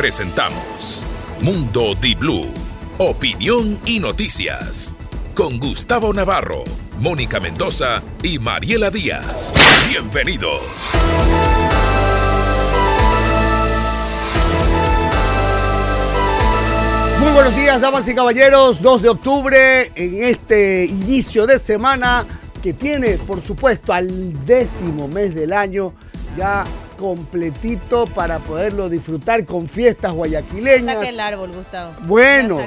presentamos Mundo Di Blue, opinión y noticias. Con Gustavo Navarro, Mónica Mendoza y Mariela Díaz. Bienvenidos. Muy buenos días, damas y caballeros. 2 de octubre, en este inicio de semana que tiene, por supuesto, al décimo mes del año, ya completito para poderlo disfrutar con fiestas guayaquileñas. Saque el árbol, Gustavo. Bueno,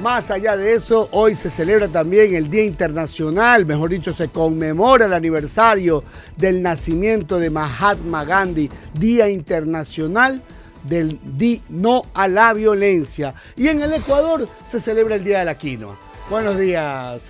más allá de eso, hoy se celebra también el Día Internacional, mejor dicho, se conmemora el aniversario del nacimiento de Mahatma Gandhi, Día Internacional del Di No a la Violencia. Y en el Ecuador se celebra el Día de la Quinoa. Buenos días,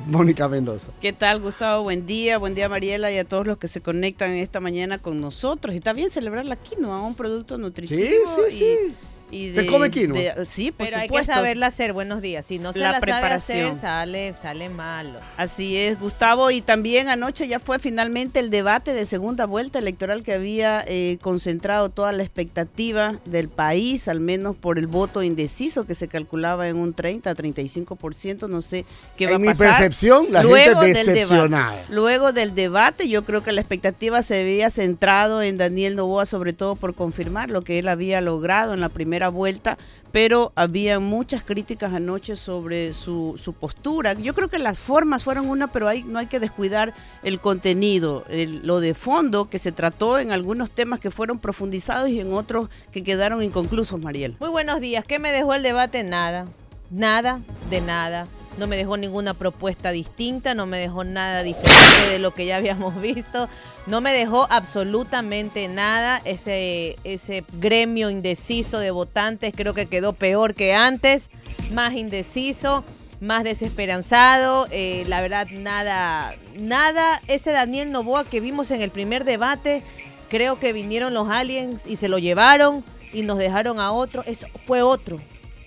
Mónica Mendoza. ¿Qué tal, Gustavo? Buen día, buen día, Mariela, y a todos los que se conectan esta mañana con nosotros. Y está bien celebrar la quinoa, un producto nutritivo. Sí, sí, sí. ¿Te come quinoa? sí, por Pero hay que saberla hacer, buenos días. Si no se la, preparación. sale, sale malo. Así es, Gustavo. Y también anoche ya fue finalmente el debate de segunda vuelta electoral que había eh, concentrado toda la expectativa del país, al menos por el voto indeciso que se calculaba en un 30, 35%. No sé qué va a pasar. En mi percepción, la luego gente decepcionada. luego del debate, yo creo que la expectativa se había centrado en Daniel Novoa, sobre todo por confirmar lo que él había logrado en la primera vuelta, pero había muchas críticas anoche sobre su, postura. Yo creo que las formas fueron una, pero hay, no hay que descuidar el contenido, lo de fondo que se trató en algunos temas que fueron profundizados y en otros que quedaron inconclusos, Mariel. Muy buenos días. ¿Qué me dejó el debate? Nada. Nada de nada no me dejó ninguna propuesta distinta, no me dejó nada diferente de lo que ya habíamos visto, no me dejó absolutamente nada. Ese, ese gremio indeciso de votantes creo que quedó peor que antes, más indeciso, más desesperanzado. Eh, la verdad, nada, nada. Ese Daniel Novoa que vimos en el primer debate, creo que vinieron los aliens y se lo llevaron y nos dejaron a otro. Eso fue otro.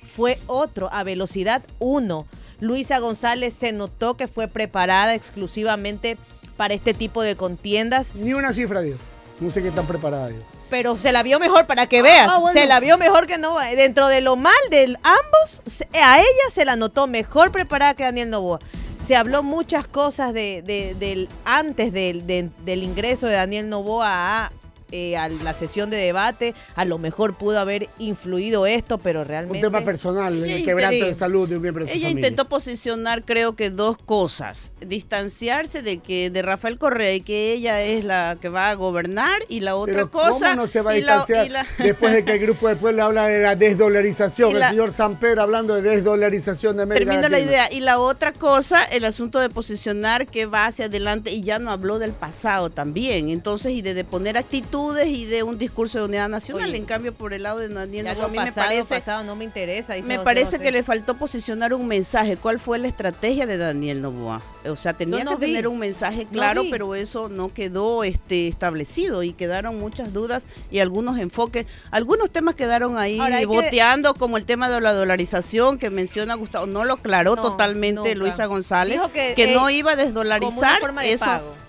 Fue otro a velocidad 1 Luisa González se notó que fue preparada exclusivamente para este tipo de contiendas. Ni una cifra, Dios. No sé qué tan preparada, Dios. Pero se la vio mejor para que veas. Ah, se la vio mejor que no. Dentro de lo mal de ambos, a ella se la notó mejor preparada que Daniel Novoa. Se habló muchas cosas de, del, antes del, del ingreso de Daniel Novoa a, eh, a la sesión de debate, a lo mejor pudo haber influido esto, pero realmente... Un tema personal, el quebranto de salud de un miembro de Ella intentó posicionar creo que dos cosas, distanciarse de que de Rafael Correa y que ella es la que va a gobernar y la otra cosa... ¿Cómo no se va a distanciar después de que el Grupo del Pueblo habla de la desdolarización? el señor Samper hablando de desdolarización de América Termino la idea. Y la otra cosa, el asunto de posicionar que va hacia adelante y ya no habló del pasado también. Entonces, y de, de poner actitud y de un discurso de unidad nacional. en cambio, por el lado de Daniel ya a mí me parece, no me interesa. Me parece que le faltó posicionar un mensaje. ¿Cuál fue la estrategia de Daniel Novoa? O sea, tenía que tener un mensaje claro, pero eso no quedó este, establecido y quedaron muchas dudas y algunos enfoques. Algunos temas quedaron ahí boteando, como el tema de la dolarización que menciona Gustavo. No lo aclaró totalmente Luisa González, que, no iba a desdolarizar. eso,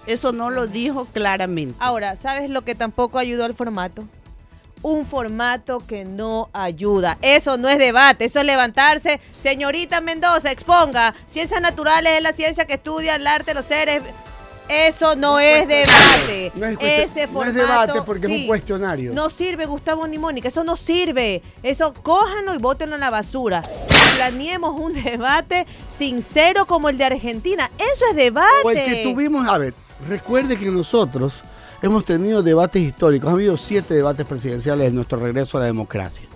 eso no lo dijo claramente. Ahora, ¿sabes lo que tampoco ayudó al formato? un formato que no ayuda. Eso no es debate, eso es levantarse. Señorita Mendoza, exponga. Ciencias naturales es la ciencia que estudia el arte de los seres. Eso no, es debate. No es, Ese formato, no es debate porque es un cuestionario. No sirve, Gustavo ni Mónica. Eso no sirve. Eso cójanlo y bótenlo en la basura. Planeemos un debate sincero como el de Argentina. Eso es debate. O el que tuvimos, a ver, Recuerde que nosotros hemos tenido debates históricos, ha habido siete debates presidenciales en nuestro regreso a la democracia.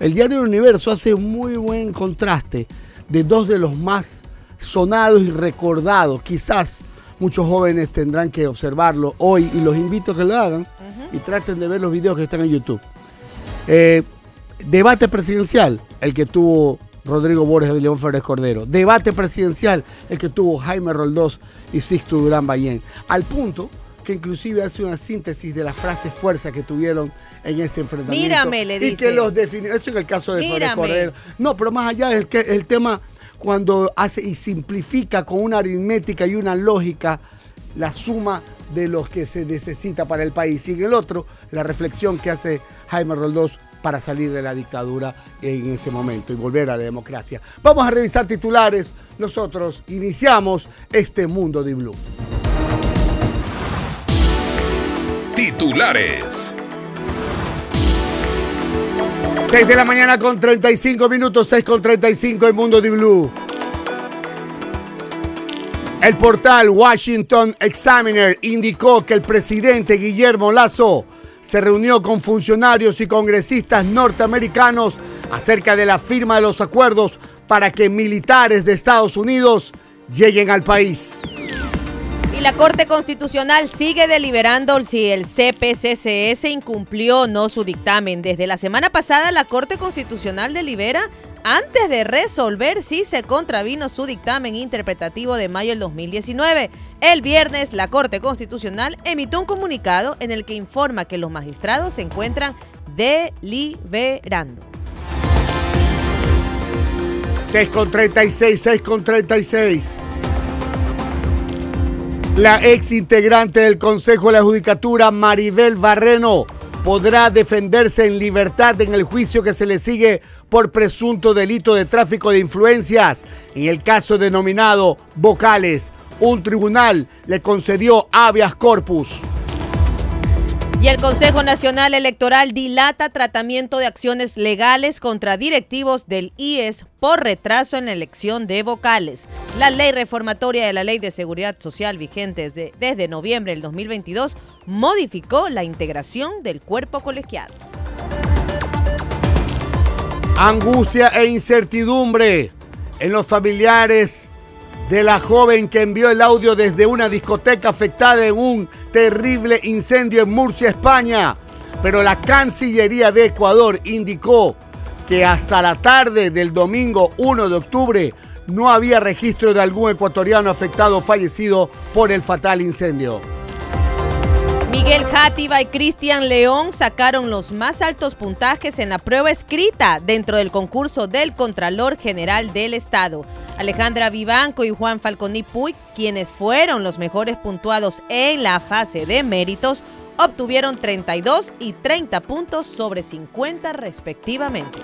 El diario Universo hace muy buen contraste de dos de los más sonados y recordados. Quizás muchos jóvenes tendrán que observarlo hoy y los invito a que lo hagan y traten de ver los videos que están en YouTube. Eh, debate presidencial, el que tuvo Rodrigo Borges de León Férez Cordero. Debate presidencial, el que tuvo Jaime Roldós y Sixto Durán Ballén. Al punto que inclusive hace una síntesis de las frases fuerza que tuvieron en ese enfrentamiento. Mírame, le dice. Y que los definió. Eso en el caso de Férez Cordero. No, pero más allá es el, el tema cuando hace y simplifica con una aritmética y una lógica la suma de los que se necesita para el país. Y en el otro, la reflexión que hace Jaime Roldós para salir de la dictadura en ese momento y volver a la democracia. Vamos a revisar titulares. Nosotros iniciamos este mundo de Blue. Titulares. 6 de la mañana con 35 minutos, 6 con 35 en Mundo de Blue. El portal Washington Examiner indicó que el presidente Guillermo Lazo se reunió con funcionarios y congresistas norteamericanos acerca de la firma de los acuerdos para que militares de Estados Unidos lleguen al país. Y la Corte Constitucional sigue deliberando si el CPCCS incumplió o no su dictamen. Desde la semana pasada, la Corte Constitucional delibera antes de resolver si se contravino su dictamen interpretativo de mayo del 2019. El viernes, la Corte Constitucional emitió un comunicado en el que informa que los magistrados se encuentran deliberando. 6 con 36, 6 con 36. La ex integrante del Consejo de la Judicatura, Maribel Barreno, podrá defenderse en libertad en el juicio que se le sigue por presunto delito de tráfico de influencias. En el caso denominado Vocales, un tribunal le concedió habeas corpus. Y el Consejo Nacional Electoral dilata tratamiento de acciones legales contra directivos del IES por retraso en la elección de vocales. La ley reformatoria de la Ley de Seguridad Social vigente desde, desde noviembre del 2022 modificó la integración del cuerpo colegiado. Angustia e incertidumbre en los familiares de la joven que envió el audio desde una discoteca afectada en un terrible incendio en Murcia, España. Pero la Cancillería de Ecuador indicó que hasta la tarde del domingo 1 de octubre no había registro de algún ecuatoriano afectado o fallecido por el fatal incendio. Miguel Játiva y Cristian León sacaron los más altos puntajes en la prueba escrita dentro del concurso del Contralor General del Estado. Alejandra Vivanco y Juan Falconi Puig, quienes fueron los mejores puntuados en la fase de méritos, obtuvieron 32 y 30 puntos sobre 50 respectivamente.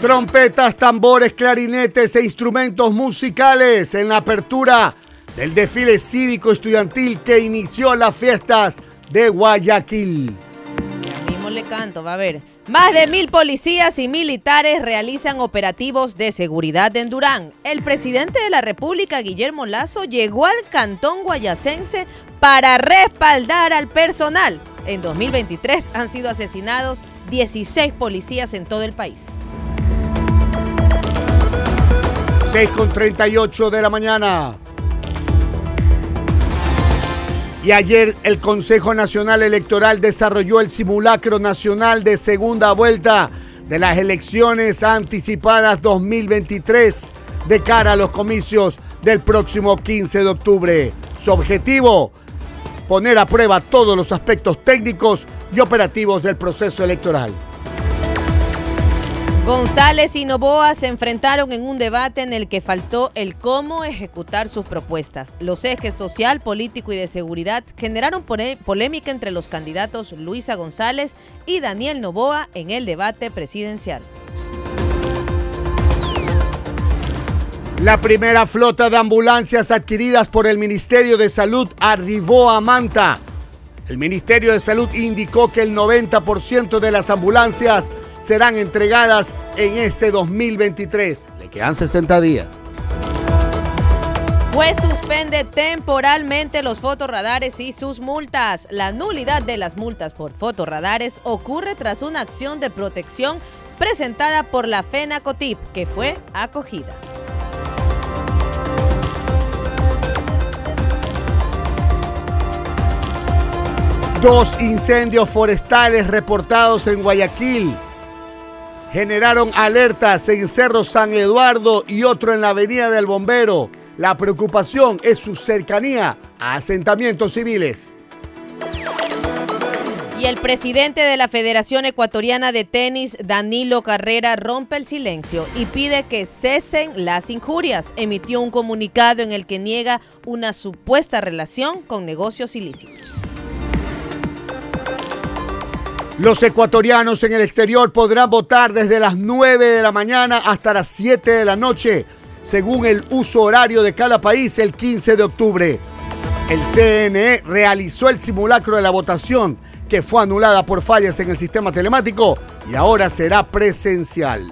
Trompetas, tambores, clarinetes e instrumentos musicales en la apertura del desfile cívico estudiantil que inició las fiestas de Guayaquil. Ya mismo le canto, va a ver. Más de mil policías y militares realizan operativos de seguridad en Durán. El presidente de la República, Guillermo Lazo, llegó al cantón guayacense para respaldar al personal. En 2023 han sido asesinados 16 policías en todo el país. 6 con 38 de la mañana. Y ayer el Consejo Nacional Electoral desarrolló el simulacro nacional de segunda vuelta de las elecciones anticipadas 2023 de cara a los comicios del próximo 15 de octubre. Su objetivo, poner a prueba todos los aspectos técnicos y operativos del proceso electoral. González y Novoa se enfrentaron en un debate en el que faltó el cómo ejecutar sus propuestas. Los ejes social, político y de seguridad generaron polémica entre los candidatos Luisa González y Daniel Novoa en el debate presidencial. La primera flota de ambulancias adquiridas por el Ministerio de Salud arribó a Manta. El Ministerio de Salud indicó que el 90% de las ambulancias serán entregadas en este 2023. Le quedan 60 días. Juez suspende temporalmente los fotorradares y sus multas. La nulidad de las multas por fotorradares ocurre tras una acción de protección presentada por la FENACOTIP, que fue acogida. Dos incendios forestales reportados en Guayaquil generaron alertas en Cerro San Eduardo y otro en la Avenida del Bombero. La preocupación es su cercanía a asentamientos civiles. Y el presidente de la Federación Ecuatoriana de Tenis, Danilo Carrera, rompe el silencio y pide que cesen las injurias. Emitió un comunicado en el que niega una supuesta relación con negocios ilícitos. Los ecuatorianos en el exterior podrán votar desde las 9 de la mañana hasta las 7 de la noche, según el uso horario de cada país el 15 de octubre. El CNE realizó el simulacro de la votación, que fue anulada por fallas en el sistema telemático y ahora será presencial.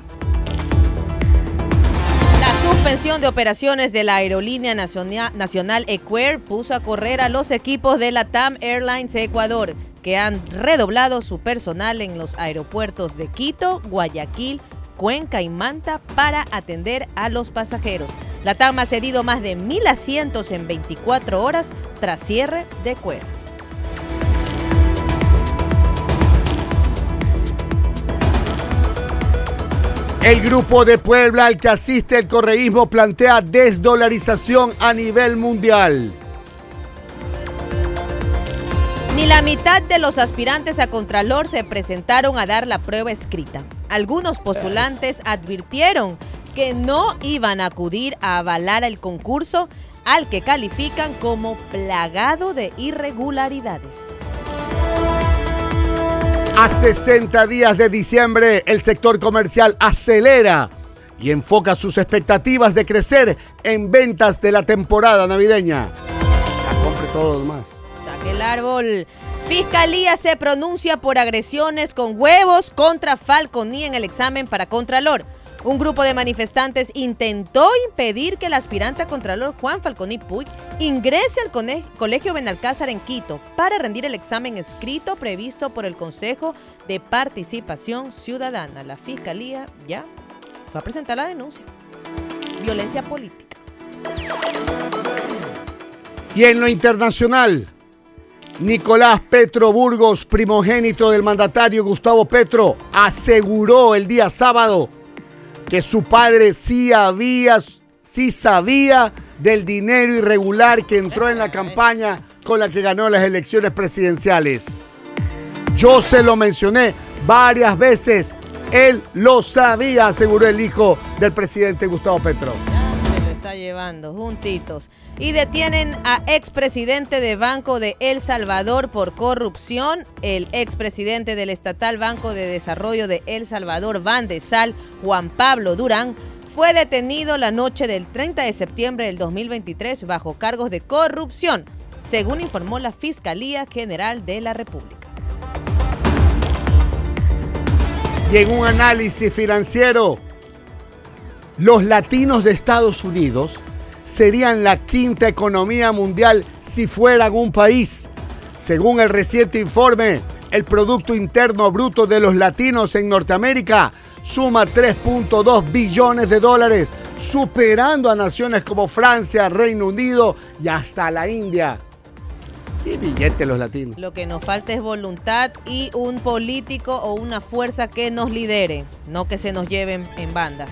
La suspensión de operaciones de la aerolínea nacional Equair puso a correr a los equipos de la TAM Airlines Ecuador que han redoblado su personal en los aeropuertos de Quito, Guayaquil, Cuenca y Manta para atender a los pasajeros. La TAM ha cedido más de mil asientos en 24 horas tras cierre de cuero. El grupo de Puebla al que asiste el correísmo plantea desdolarización a nivel mundial. Ni la mitad de los aspirantes a Contralor se presentaron a dar la prueba escrita. Algunos postulantes advirtieron que no iban a acudir a avalar el concurso al que califican como plagado de irregularidades. A 60 días de diciembre, el sector comercial acelera y enfoca sus expectativas de crecer en ventas de la temporada navideña. Ya compre todo lo más el árbol. Fiscalía se pronuncia por agresiones con huevos contra Falconi en el examen para Contralor. Un grupo de manifestantes intentó impedir que el aspirante a Contralor Juan Falconi Puig ingrese al Colegio Benalcázar en Quito para rendir el examen escrito previsto por el Consejo de Participación Ciudadana. La Fiscalía ya fue a presentar la denuncia. Violencia política. Y en lo internacional, Nicolás Petro Burgos, primogénito del mandatario Gustavo Petro, aseguró el día sábado que su padre sí había, sí sabía del dinero irregular que entró en la campaña con la que ganó las elecciones presidenciales. Yo se lo mencioné varias veces. Él lo sabía, aseguró el hijo del presidente Gustavo Petro juntitos. Y detienen a expresidente de Banco de El Salvador por corrupción. El expresidente del Estatal Banco de Desarrollo de El Salvador, Van de Sal, Juan Pablo Durán, fue detenido la noche del 30 de septiembre del 2023 bajo cargos de corrupción, según informó la Fiscalía General de la República. Y en un análisis financiero, los latinos de Estados Unidos serían la quinta economía mundial si fueran un país. Según el reciente informe, el Producto Interno Bruto de los latinos en Norteamérica suma 3.2 billones de dólares, superando a naciones como Francia, Reino Unido y hasta la India. Y billete los latinos. Lo que nos falta es voluntad y un político o una fuerza que nos lidere, no que se nos lleven en banda.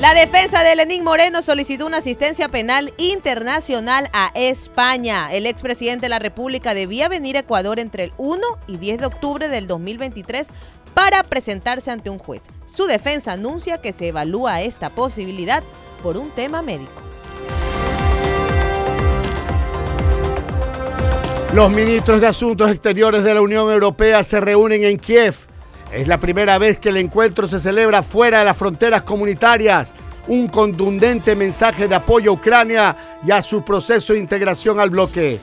La defensa de Lenín Moreno solicitó una asistencia penal internacional a España. El expresidente de la República debía venir a Ecuador entre el 1 y 10 de octubre del 2023 para presentarse ante un juez. Su defensa anuncia que se evalúa esta posibilidad por un tema médico. Los ministros de Asuntos Exteriores de la Unión Europea se reúnen en Kiev es la primera vez que el encuentro se celebra fuera de las fronteras comunitarias. Un contundente mensaje de apoyo a Ucrania y a su proceso de integración al bloque.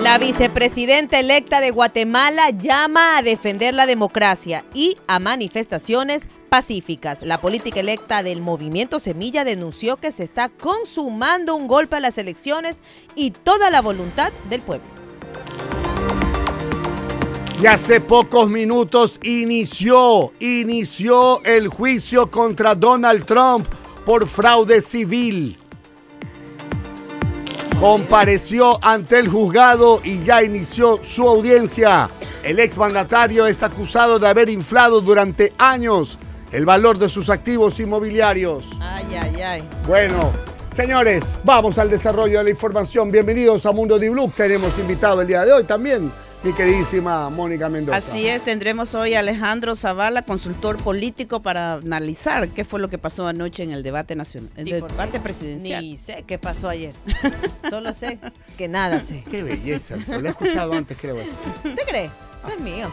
La vicepresidenta electa de Guatemala llama a defender la democracia y a manifestaciones pacíficas. La política electa del movimiento Semilla denunció que se está consumando un golpe a las elecciones y toda la voluntad del pueblo. Y hace pocos minutos inició, inició el juicio contra Donald Trump por fraude civil. Compareció ante el juzgado y ya inició su audiencia. El exmandatario es acusado de haber inflado durante años el valor de sus activos inmobiliarios. Ay, ay, ay. Bueno, señores, vamos al desarrollo de la información. Bienvenidos a Mundo de Blue. Tenemos invitado el día de hoy también mi queridísima Mónica Mendoza. Así es, tendremos hoy a Alejandro Zavala, consultor político, para analizar qué fue lo que pasó anoche en el debate nacional, el debate presidencial. Ni sé qué pasó ayer. Solo sé que nada sé. Qué belleza. Lo he escuchado antes, creo eso. ¿Te crees? Eso es mío.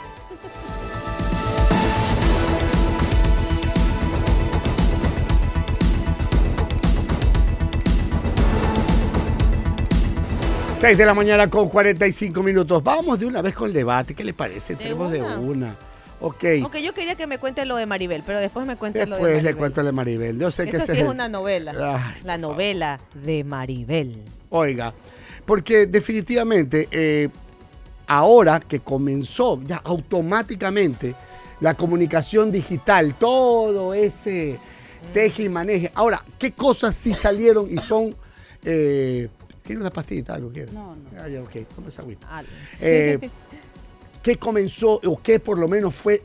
6 de la mañana con 45 minutos. Vamos de una vez con el debate. ¿Qué le parece? Tenemos de una. Ok. Ok, yo quería que me cuente lo de Maribel, pero después me cuente lo de Después le cuento lo de Maribel. Yo sé Eso que sí es el- una novela. Ay, la novela de Maribel. Oiga, porque definitivamente eh, ahora que comenzó ya automáticamente la comunicación digital, todo ese teje y maneje. Ahora, ¿qué cosas sí salieron y son... Eh, ¿Quiere una pastillita? ¿Algo quiere? No, no. Ah, ya, ok, toma esa agüita. Eh, ¿Qué comenzó o qué por lo menos fue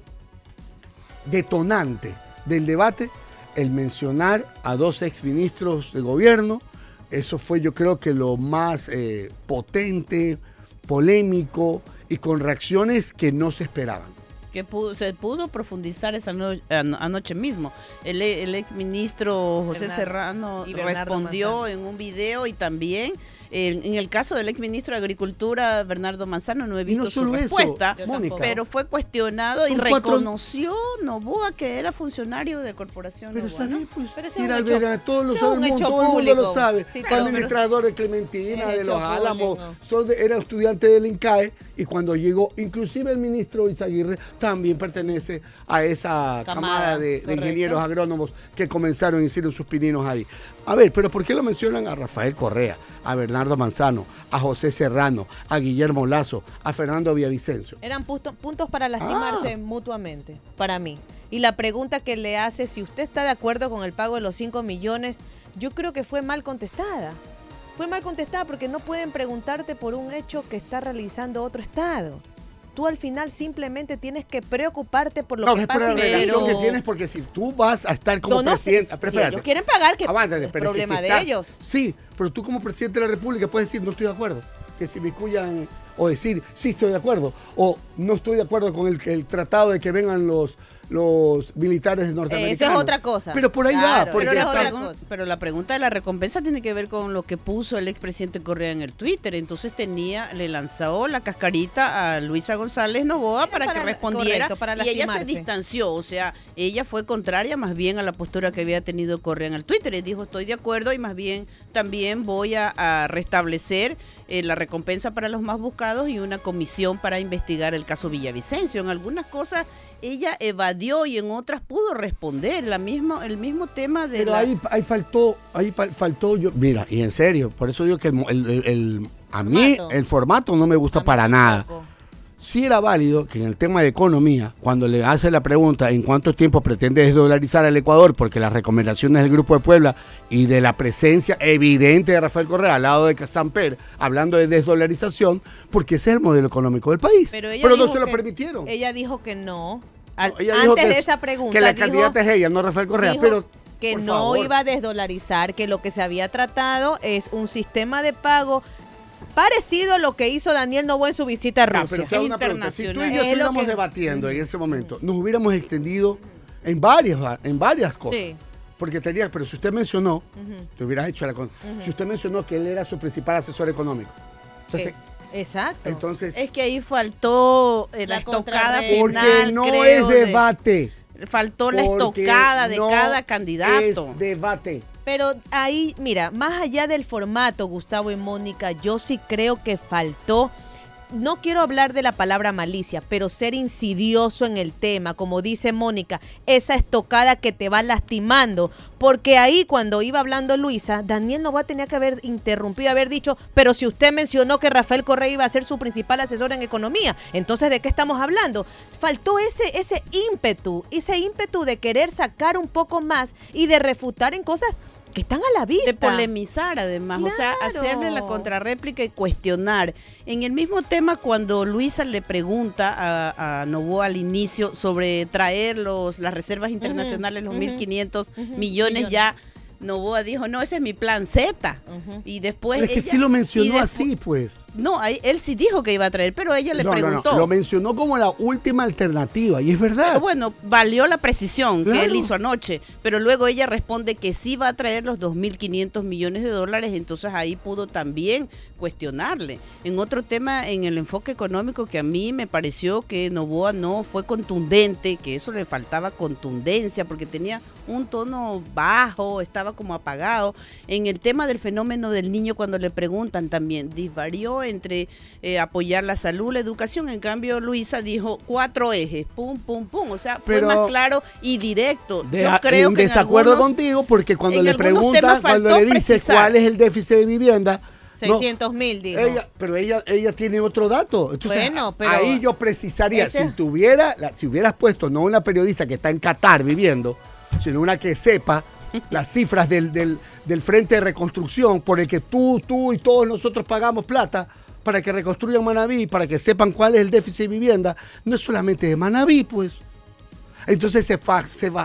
detonante del debate? El mencionar a dos exministros de gobierno. Eso fue yo creo que lo más eh, potente, polémico y con reacciones que no se esperaban. que pudo- se pudo profundizar esa no- ano- anoche mismo. El, el ex ministro José Bernardo- Serrano respondió Manzano. en un video y también en, en el caso del ex ministro de Agricultura Bernardo Manzano no he visto no su respuesta, pero fue cuestionado y Son cuatro- reconoció Novoa que era funcionario de Corporación Pero Novoa, pues. Pero es mira, todos lo saben, un todo el mundo lo sabe. Sí, Fue administrador de Clementina, de los Álamos, público. son de- era estudiante del INCAE y cuando llegó, inclusive el ministro Izaguirre también pertenece a esa camada, Camada, de, ingenieros agrónomos que comenzaron y hicieron sus pininos ahí. A ver, pero ¿por qué lo mencionan a Rafael Correa, a Bernardo Manzano, a José Serrano, a Guillermo Lazo, a Fernando Villavicencio? Eran puntos para lastimarse Ah. mutuamente, para mí. Y la pregunta que le hace, si usted está de acuerdo con el pago de los 5 millones, yo creo que fue mal contestada. Fue mal contestada porque no pueden preguntarte por un hecho que está realizando otro Estado. Tú al final simplemente tienes que preocuparte por lo No, que es por pasa la en relación el- que tienes, porque si tú vas a estar como No, no presidente... si ellos quieren pagar, que Aguántate, es es que problema si de está- ellos. Sí, pero tú como presidente de la República puedes decir no estoy de acuerdo. Que si me cuyan o decir sí estoy de acuerdo o no estoy de acuerdo con el, el tratado de que vengan los los militares norteamericanos. Eso es otra cosa. Pero por ahí Claro, va, porque Pero la, es otra pregun- cosa. pero la pregunta de la recompensa tiene que ver con lo que puso el expresidente Correa en el Twitter. Entonces tenía, le lanzó la cascarita a Luisa González Novoa para, para- que respondiera correcto, para y ella se distanció. O sea, ella fue contraria más bien a la postura que había tenido Correa en el Twitter. Y dijo, estoy de acuerdo y más bien también voy a, a restablecer eh, la recompensa para los más buscados y una comisión para investigar el caso Villavicencio. En algunas cosas ella evadió y en otras pudo responder. La mismo, el mismo tema de Pero la- ahí, ahí faltó, ahí fa- faltó yo, mira, y en serio, por eso digo que el, el- a mí Formato. el formato no me gusta para nada. Sí era válido que en el tema de economía, cuando le hace la pregunta en cuánto tiempo pretende desdolarizar al Ecuador, porque las recomendaciones del Grupo de Puebla y de la presencia evidente de Rafael Correa al lado de Samper, hablando de desdolarización, porque ese es el modelo económico del país. Pero, no se lo que- permitieron. Ella dijo que no. Al- No, ella dijo antes que de es- esa pregunta. Que la dijo- candidata es ella, no Rafael Correa, dijo pero que no favor. iba a desdolarizar, que lo que se había tratado es un sistema de pago parecido a lo que hizo Daniel Novoa en su visita a Ah, Rusia. pero te hago una pregunta. Si tú y yo. Es estuviéramos que- debatiendo en ese momento, nos hubiéramos extendido en varias, en varias cosas. Sí. Porque tenía, pero si usted mencionó, te hubieras hecho la con- Si usted mencionó que él era su principal asesor económico. Entonces, Eh, Exacto. entonces Es que ahí faltó eh, la, La estocada contrarré- porque final, no creo, es de- debate. faltó la estocada de no cada candidato. Es debate. Pero ahí, mira, más allá del formato, Gustavo y Mónica, yo sí creo que faltó, no quiero hablar de la palabra malicia, pero ser insidioso en el tema, como dice Mónica, esa estocada que te va lastimando. Porque ahí cuando iba hablando Luisa, Daniel no va a tener que haber interrumpido, haber dicho, pero si usted mencionó que Rafael Correa iba a ser su principal asesor en economía, entonces ¿de qué estamos hablando? Faltó ese, ese ímpetu, ese ímpetu de querer sacar un poco más y de refutar en cosas que están a la vista. de polemizar además, o sea, hacerle la contrarréplica y cuestionar. En el mismo tema, cuando Luisa le pregunta a, a Novoa al inicio sobre traer los, las reservas internacionales, los ujú, 1.500 ujú, millones, millones. ya Novoa dijo, no, ese es mi plan Z. Y después... Pero es que sí lo mencionó así, pues. No, ahí- él sí dijo que iba a traer, pero ella le No, no, no, preguntó. Lo mencionó como la última alternativa, y es verdad. Pero bueno, valió la precisión que él hizo anoche, pero luego ella responde que sí va a traer los 2.500 millones de dólares, entonces ahí pudo también cuestionarle. En otro tema, en el enfoque económico, que a mí me pareció que Novoa no fue contundente, que eso le faltaba contundencia, porque tenía un tono bajo, estaba como apagado. En el tema del fenómeno del niño, cuando le preguntan también, disvarió entre eh, apoyar la salud, la educación. En cambio, Luisa dijo cuatro ejes, pum, pum, pum. O sea, fue más claro y directo. Yo creo en que desacuerdo contigo, porque cuando le preguntan, cuando le dice cuál es el déficit de vivienda, 600 mil, dijo. pero ella, ella tiene otro dato. Entonces, bueno, pero ahí yo precisaría, si tuviera, si hubieras puesto no una periodista que está en Qatar viviendo, sino una que sepa las cifras del, del, Frente de Reconstrucción por el que tú, tú y todos nosotros pagamos plata para que reconstruyan Manabí, para que sepan cuál es el déficit de vivienda, no es solamente de Manabí, pues. Entonces se,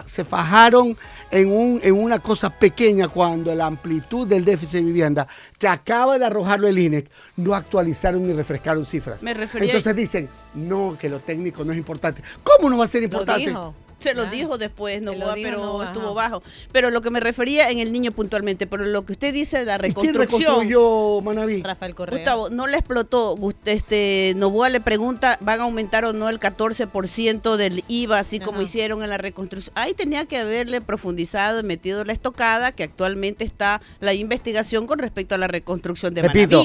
se, fajaron en, un, en una cosa pequeña cuando la amplitud del déficit de vivienda que acaba de arrojarlo el INEC no actualizaron ni refrescaron cifras. Me Entonces dicen, no, que lo técnico no es importante. ¿Cómo no va a ser importante? Se lo dijo después, no, pero estuvo bajo. Pero lo que me refería en el niño puntualmente, pero lo que usted dice de la reconstrucción. ¿Quién reconstruyó Manaví? Rafael Correa. Gustavo, no le explotó. Este, Novoa le pregunta, ¿van a aumentar o no el 14% del IVA, así como hicieron en la reconstrucción? Ahí tenía que haberle profundizado y metido la estocada, que actualmente está la investigación con respecto a la reconstrucción de Repito,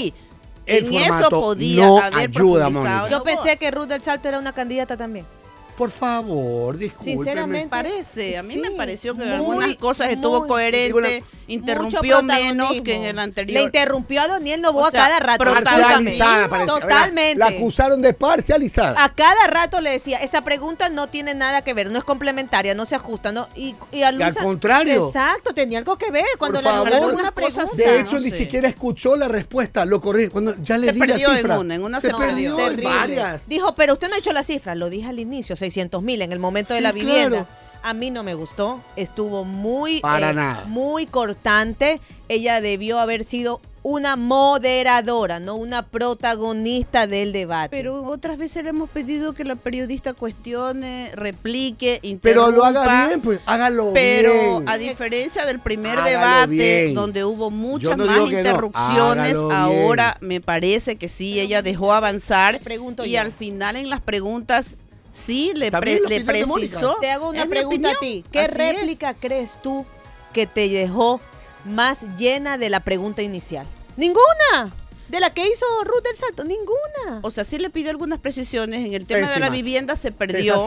En eso podía haber ayuda, profundizado. Yo pensé que Ruth del Salto era una candidata también. Por favor, discúlpeme. Sinceramente. Parece, a mí me pareció que en algunas cosas estuvo coherente, interrumpió menos que en el anterior. Le interrumpió a Daniel Novoa a cada rato. Parcializada, Totalmente. La acusaron de parcializada. A cada rato le decía, esa pregunta no tiene nada que ver, no es complementaria, no se ajusta. ¿no? Y, y, al contrario. Exacto, tenía algo que ver cuando le favor, una pregunta. De hecho, ni siquiera escuchó la respuesta, lo corrió. Cuando ya le se di la cifra. En una, en una se, perdió en varias. Dijo, pero usted no ha hecho la cifra, lo dije al inicio, 600 mil en el momento de la vivienda. A mí no me gustó, estuvo muy, eh, muy cortante. Ella debió haber sido una moderadora, no una protagonista del debate. Pero otras veces le hemos pedido que la periodista cuestione, replique, interrumpa. Pero lo haga bien, pues hágalo pero, Pero a diferencia del primer debate, donde hubo muchas más interrupciones, ahora me parece que sí, ella dejó avanzar. y al final en las preguntas Sí, le, le precisó. Te hago una pregunta a ti. ¿Qué réplica crees tú que te dejó más llena de la pregunta inicial? Ninguna. De la que hizo Ruth del Salto, ninguna. O sea, sí le pidió algunas precisiones. En el tema de la vivienda se perdió.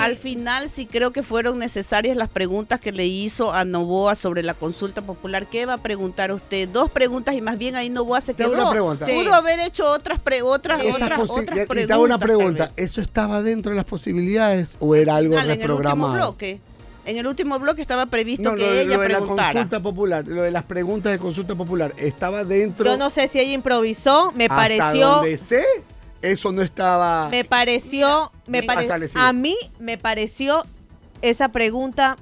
Al final sí creo que fueron necesarias las preguntas que le hizo a Novoa sobre la consulta popular. ¿Qué va a preguntar usted? Dos preguntas y más bien ahí Novoa se quedó. Una pregunta. Pudo haber hecho otras, pre otras, otras, otras preguntas. te una pregunta. ¿Eso estaba dentro de las posibilidades o era algo reprogramado? En el último bloque. En el último bloque estaba previsto que ella preguntara. La consulta popular, lo de las preguntas de consulta popular, estaba dentro. Yo no sé si ella improvisó, me hasta pareció. Donde sé, eso no estaba. Me pareció, me a mí me pareció esa pregunta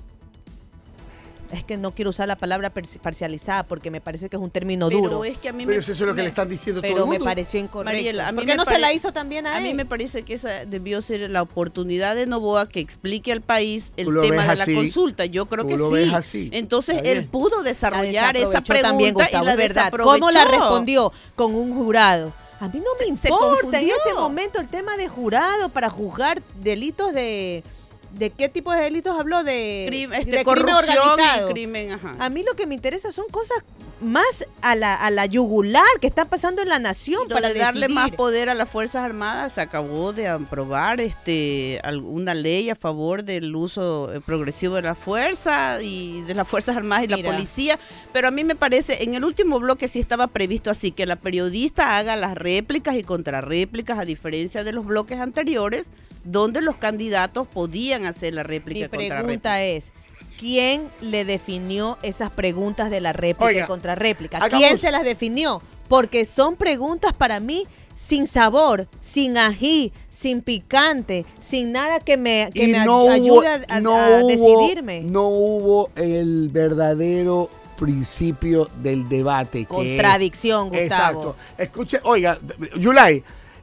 es que no quiero usar la palabra parcializada porque me parece que es un término duro. Es que a mí pero eso es lo que le están diciendo pero todo el mundo. me pareció incorrecto. ¿Por qué no se la hizo también a, él? A mí me parece que esa debió ser la oportunidad de Novoa que explique al país el tema de la consulta. Yo creo que sí. Entonces él pudo desarrollar esa pregunta y la verdad. ¿Cómo la respondió? Con un jurado. A mí no me importa en este momento el tema de jurado para juzgar delitos de ¿De qué tipo de delitos habló? De, este, corrupción organizado. crimen, A mí lo que me interesa son cosas más a la, a la yugular que está pasando en la nación para darle más poder a las Fuerzas Armadas. Se acabó de aprobar este alguna ley a favor del uso eh, progresivo de la fuerza y de las Fuerzas Armadas y la policía. Pero a mí me parece, en el último bloque sí estaba previsto así, que la periodista haga las réplicas y contrarréplicas a diferencia de los bloques anteriores donde los candidatos podían hacer la réplica. Mi pregunta es, ¿quién le definió esas preguntas de la réplica y contrarréplica? ¿Quién se las definió? Porque son preguntas para mí sin sabor, sin ají, sin picante, sin nada que me, que me ayude a, decidirme. No hubo el verdadero principio del debate. Contradicción, Gustavo. Exacto. Escuche, oiga, Yulai,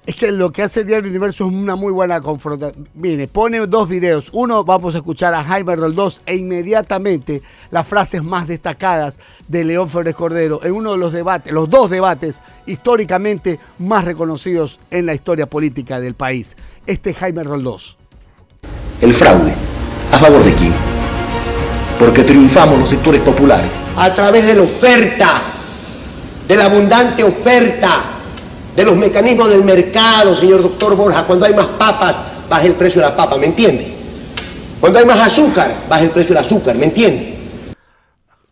es que lo que hace el Diario Universo es una muy buena confrontación. Mire, pone dos videos. Uno, vamos a escuchar a Jaime Roldós e inmediatamente las frases más destacadas de León Férez Cordero en uno de los debates, los dos debates históricamente más reconocidos en la historia política del país. Este es Jaime Roldós. El fraude. ¿A favor de quién? Porque triunfamos los sectores populares. A través de la oferta, de la abundante oferta de los mecanismos del mercado, señor doctor Borja. Cuando hay más papas, baja el precio de la papa, ¿me entiende? Cuando hay más azúcar, baja el precio del azúcar, ¿me entiende?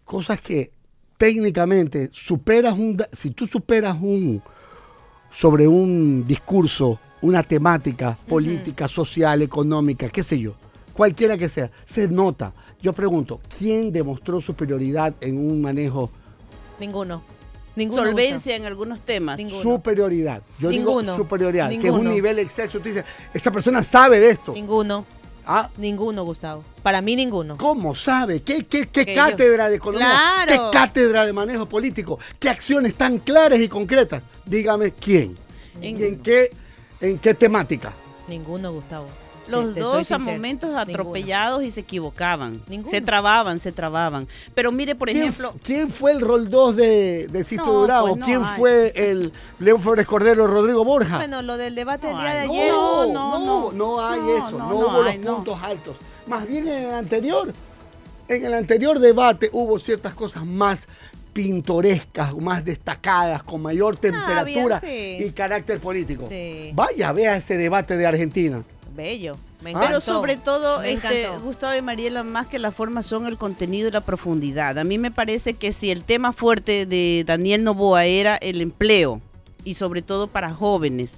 Cosas que técnicamente superas un... Si tú superas un... sobre un discurso, una temática política, social, económica, qué sé yo, cualquiera que sea, se nota. Yo pregunto, ¿quién demostró superioridad en un manejo? Ninguno solvencia en algunos temas. Superioridad. Yo digo superioridad, que es un nivel excelso. Tú dices, esa persona sabe de esto. Ninguno. ¿Ah? Ninguno, Gustavo. Para mí ninguno. ¿Cómo sabe? ¿Qué, qué, qué cátedra de economía? ¿Qué cátedra de manejo político? ¿Qué acciones tan claras y concretas? Dígame quién. ¿Y en qué, en qué temática? Ninguno, Gustavo. Los dos a momentos atropellados y se equivocaban. Se trababan, se trababan. Pero mire, por ejemplo. ¿Quién fue el rol 2 de, de Sisto Durado? Pues ¿Quién fue el León Flores Cordero Rodrigo Borja? Bueno, lo del debate del día de ayer. No, no, no, no, hay eso. No, hubo los puntos altos. Más bien en el anterior. En el anterior debate hubo ciertas cosas más pintorescas, más destacadas, con mayor ah, temperatura y carácter político. Vaya, vea ese debate de Argentina bello. Me encantó. Pero sobre todo, este, Gustavo y Mariela, más que la forma son el contenido y la profundidad. A mí me parece que si el tema fuerte de Daniel Novoa era el empleo, y sobre todo para jóvenes,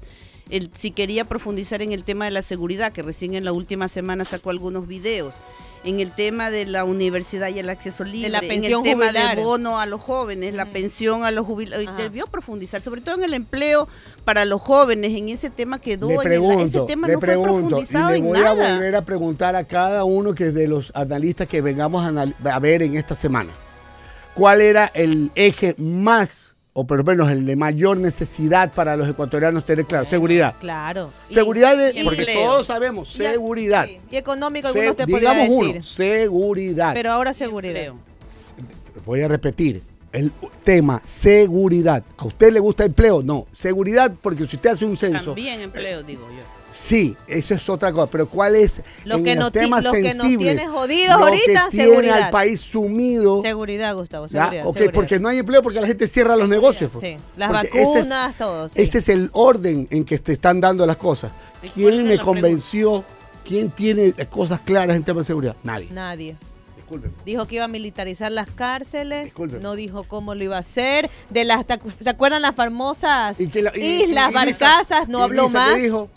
el, si quería profundizar en el tema de la seguridad, que recién en la última semana sacó algunos videos, en el tema de la universidad y el acceso libre, la pensión en el tema de bono a los jóvenes, la pensión a los jubilados, debió profundizar, sobre todo en el empleo para los jóvenes, en ese tema quedó, le pregunto, ese tema le no pregunto, y le voy a volver a preguntar a cada uno que de los analistas que vengamos a ver en esta semana, ¿cuál era el eje más o por lo menos el de mayor necesidad para los ecuatorianos tener claro, seguridad. Claro. Seguridad, porque todos sabemos, seguridad. Y económico, algunos te podrían decir. Uno, seguridad. Pero ahora seguridad. Voy a repetir, el tema seguridad. ¿A usted le gusta empleo? No. Seguridad, porque si usted hace un censo. También empleo, digo yo. Sí, eso es otra cosa, pero ¿cuál es lo que los temas lo que nos tiene jodidos lo ahorita? Que tiene al país sumido. Seguridad, Gustavo, seguridad, porque no hay empleo porque la gente cierra los negocios. Sí, las vacunas, todo. Ese es el orden en que te están dando las cosas. ¿Quién me convenció? ¿Quién tiene cosas claras en temas de seguridad? Nadie. Nadie. Dijo que iba a militarizar las cárceles, no dijo cómo lo iba a hacer. De las, ¿Se acuerdan las famosas islas, barcazas? No habló más dijo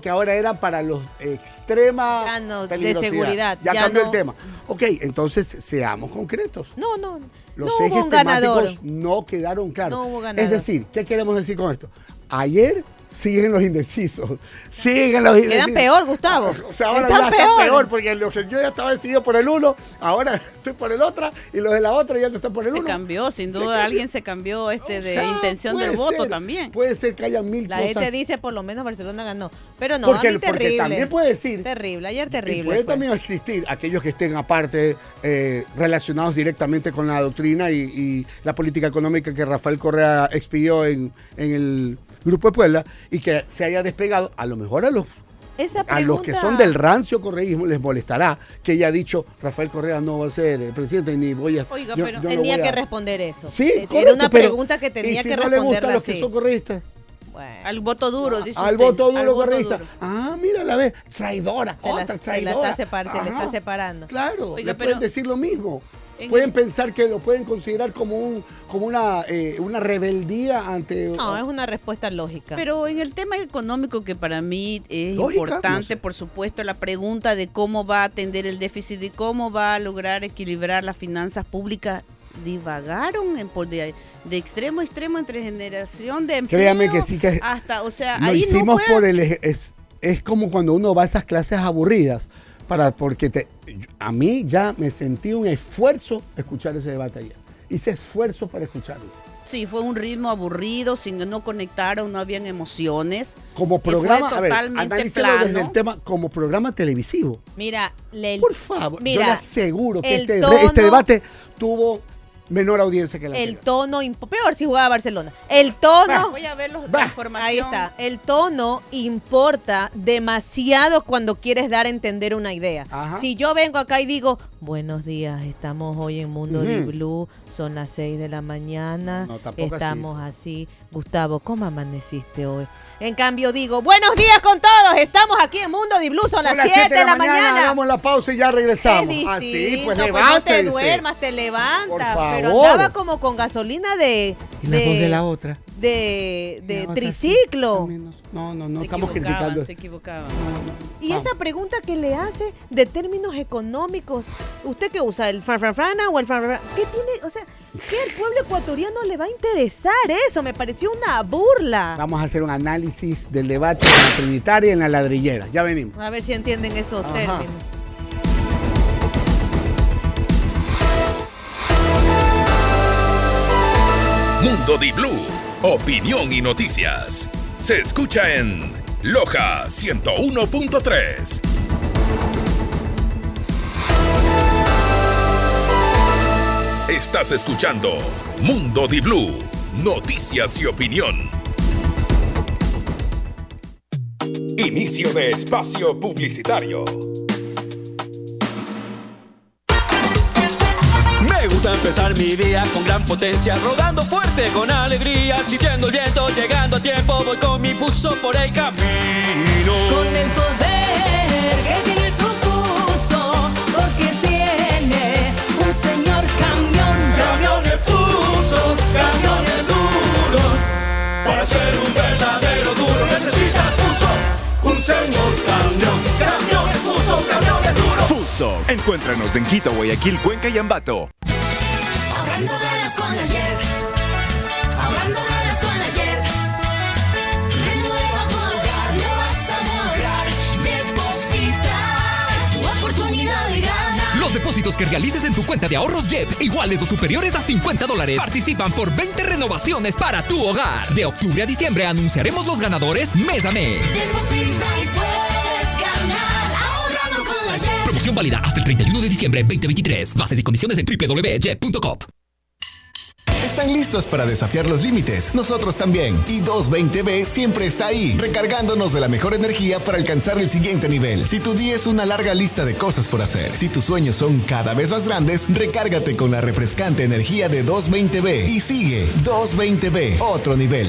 que ahora eran para los extremas de seguridad. Ya, cambió el tema. Ok, entonces seamos concretos. No, no. Los ejes temáticos no quedaron claros. No hubo ganador. Es decir, ¿qué queremos decir con esto? Ayer siguen los indecisos. Siguen los indecisos. Quedan peor, Gustavo. O sea, ahora ya está peor, porque lo que yo ya estaba decidido por el uno, ahora estoy por el otro, y los de la otra ya no están por el uno. Se cambió, sin duda, alguien se cambió este de intención del voto también. Puede ser que haya mil cosas. La gente dice, por lo menos Barcelona ganó. Pero no, porque, a mí terrible. Porque también puede decir. Terrible, ayer terrible. puede también existir aquellos que estén aparte eh, relacionados directamente con la doctrina y, la política económica que Rafael Correa expidió en, en el Grupo de Puebla y que se haya despegado, a lo mejor a los a los que son del rancio correísmo les molestará que haya dicho Rafael Correa no va a ser el presidente ni voy a. Oiga, pero tenía que responder eso. Sí, era una pregunta que tenía que responder. No le a los que son correístas. Al voto duro, dice Al voto duro correísta. Ah, mira la vez, traidora, se otra traidora. Se, está se le está separando. Claro, le pueden decir lo mismo pueden pensar que lo pueden considerar como un como una, eh, una rebeldía ante... No, es una respuesta lógica. Pero en el tema económico que para mí es importante, por supuesto, la pregunta de cómo va a atender el déficit y cómo va a lograr equilibrar las finanzas públicas, divagaron en, de, de extremo a extremo entre generación de empleo Créame que sí que hasta, o sea, lo ahí hicimos por el es, es como cuando uno va a esas clases aburridas para, porque te, a mí ya me sentí un esfuerzo escuchar ese debate ayer. Hice esfuerzo para escucharlo. Sí, fue un ritmo aburrido, sin no conectaron, no habían emociones. Como programa, a ver, desde el tema como programa televisivo. Mira, por favor, yo le aseguro que este, este debate tuvo menor audiencia que la El tono, peor si jugaba Barcelona. El tono. Voy a ver los Ahí está. El tono importa demasiado cuando quieres dar a entender una idea. Si yo vengo acá y digo, buenos días, estamos hoy en Mundo de Blue, son las 6 de la mañana, estamos así. Gustavo, ¿cómo amaneciste hoy? En cambio digo, buenos días con todos, estamos aquí en Mundo de Blues, son las 7 de la, mañana. Damos la pausa y ya regresamos. Así, pues levántate. Pues no te duermas, te levantas. Pero andaba como con gasolina de... de, la voz de la otra de, de triciclo. No, no, no, estamos criticando. Se equivocaban. y esa pregunta que le hace de términos económicos, ¿usted qué usa? ¿El franfranfrana o el franfranfrana? ¿Qué tiene? O sea, ¿qué al pueblo ecuatoriano le va a interesar eso? Me pareció una burla. Vamos a hacer un análisis del debate en la Trinitaria y en la ladrillera. Ya venimos. A ver si entienden esos términos. Mundo Di Blue opinión y noticias. Se escucha en Loja 101.3. Estás escuchando Mundo Di Blue, noticias y opinión. Inicio de espacio publicitario. Me gusta empezar mi día con gran potencia, rodando fuerte con alegría, sintiendo el viento, llegando a tiempo, voy con mi fuso por el camino. Con el poder que tiene su fuso, porque tiene un señor camión. Camiones fuso, camiones encuéntranos en Quito, Guayaquil, Cuenca y Ambato. Ahorrando ganas con la JEP. Ahorrando ganas con la JEP. Renueva tu hogar, lo vas a lograr. Deposita, es tu oportunidad de ganar. Los depósitos que realices en tu cuenta de ahorros JEP, iguales o superiores a 50 dólares, participan por 20 renovaciones para tu hogar. De octubre a diciembre anunciaremos los ganadores mes a mes. Deposita Promoción válida hasta el 31 de diciembre 2023. Bases y condiciones en www.jet.com. ¿Están listos para desafiar los límites? Nosotros también. Y 220B siempre está ahí, recargándonos de la mejor energía para alcanzar el siguiente nivel. Si tu día es una larga lista de cosas por hacer, si tus sueños son cada vez más grandes, recárgate con la refrescante energía de 220B y sigue 220B, otro nivel.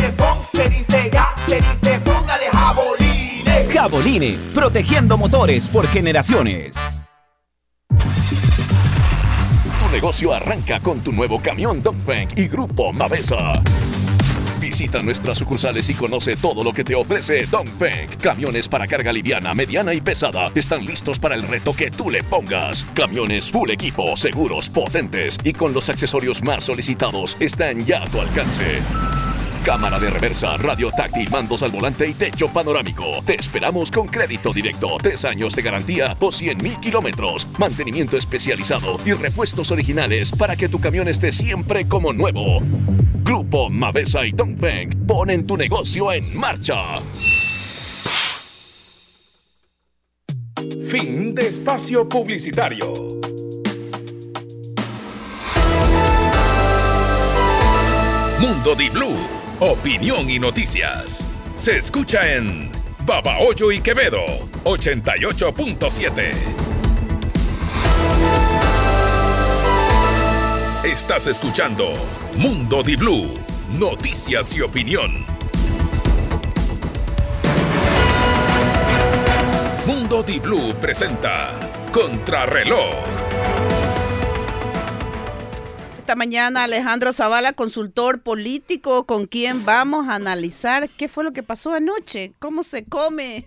Caboline, protegiendo motores por generaciones negocio arranca con tu nuevo camión Dongfeng y Grupo Mavesa. Visita nuestras sucursales y conoce todo lo que te ofrece Dongfeng. Camiones para carga liviana, mediana y pesada están listos para el reto que tú le pongas. Camiones full equipo, seguros, potentes y con los accesorios más solicitados están ya a tu alcance. Cámara de reversa, radio táctil, mandos al volante y techo panorámico. Te esperamos con crédito directo, tres años de garantía o 100 mil kilómetros, mantenimiento especializado y repuestos originales para que tu camión esté siempre como nuevo. Grupo Mavesa y Dongfeng ponen tu negocio en marcha. Fin de espacio publicitario. Mundo Di Blue opinión y noticias. Se escucha en Babahoyo y Quevedo 88.7. Estás escuchando Mundo Di Blue, noticias y opinión. Mundo Di Blue presenta Contrarreloj esta mañana Alejandro Zavala, consultor político, con quien vamos a analizar qué fue lo que pasó anoche, cómo se come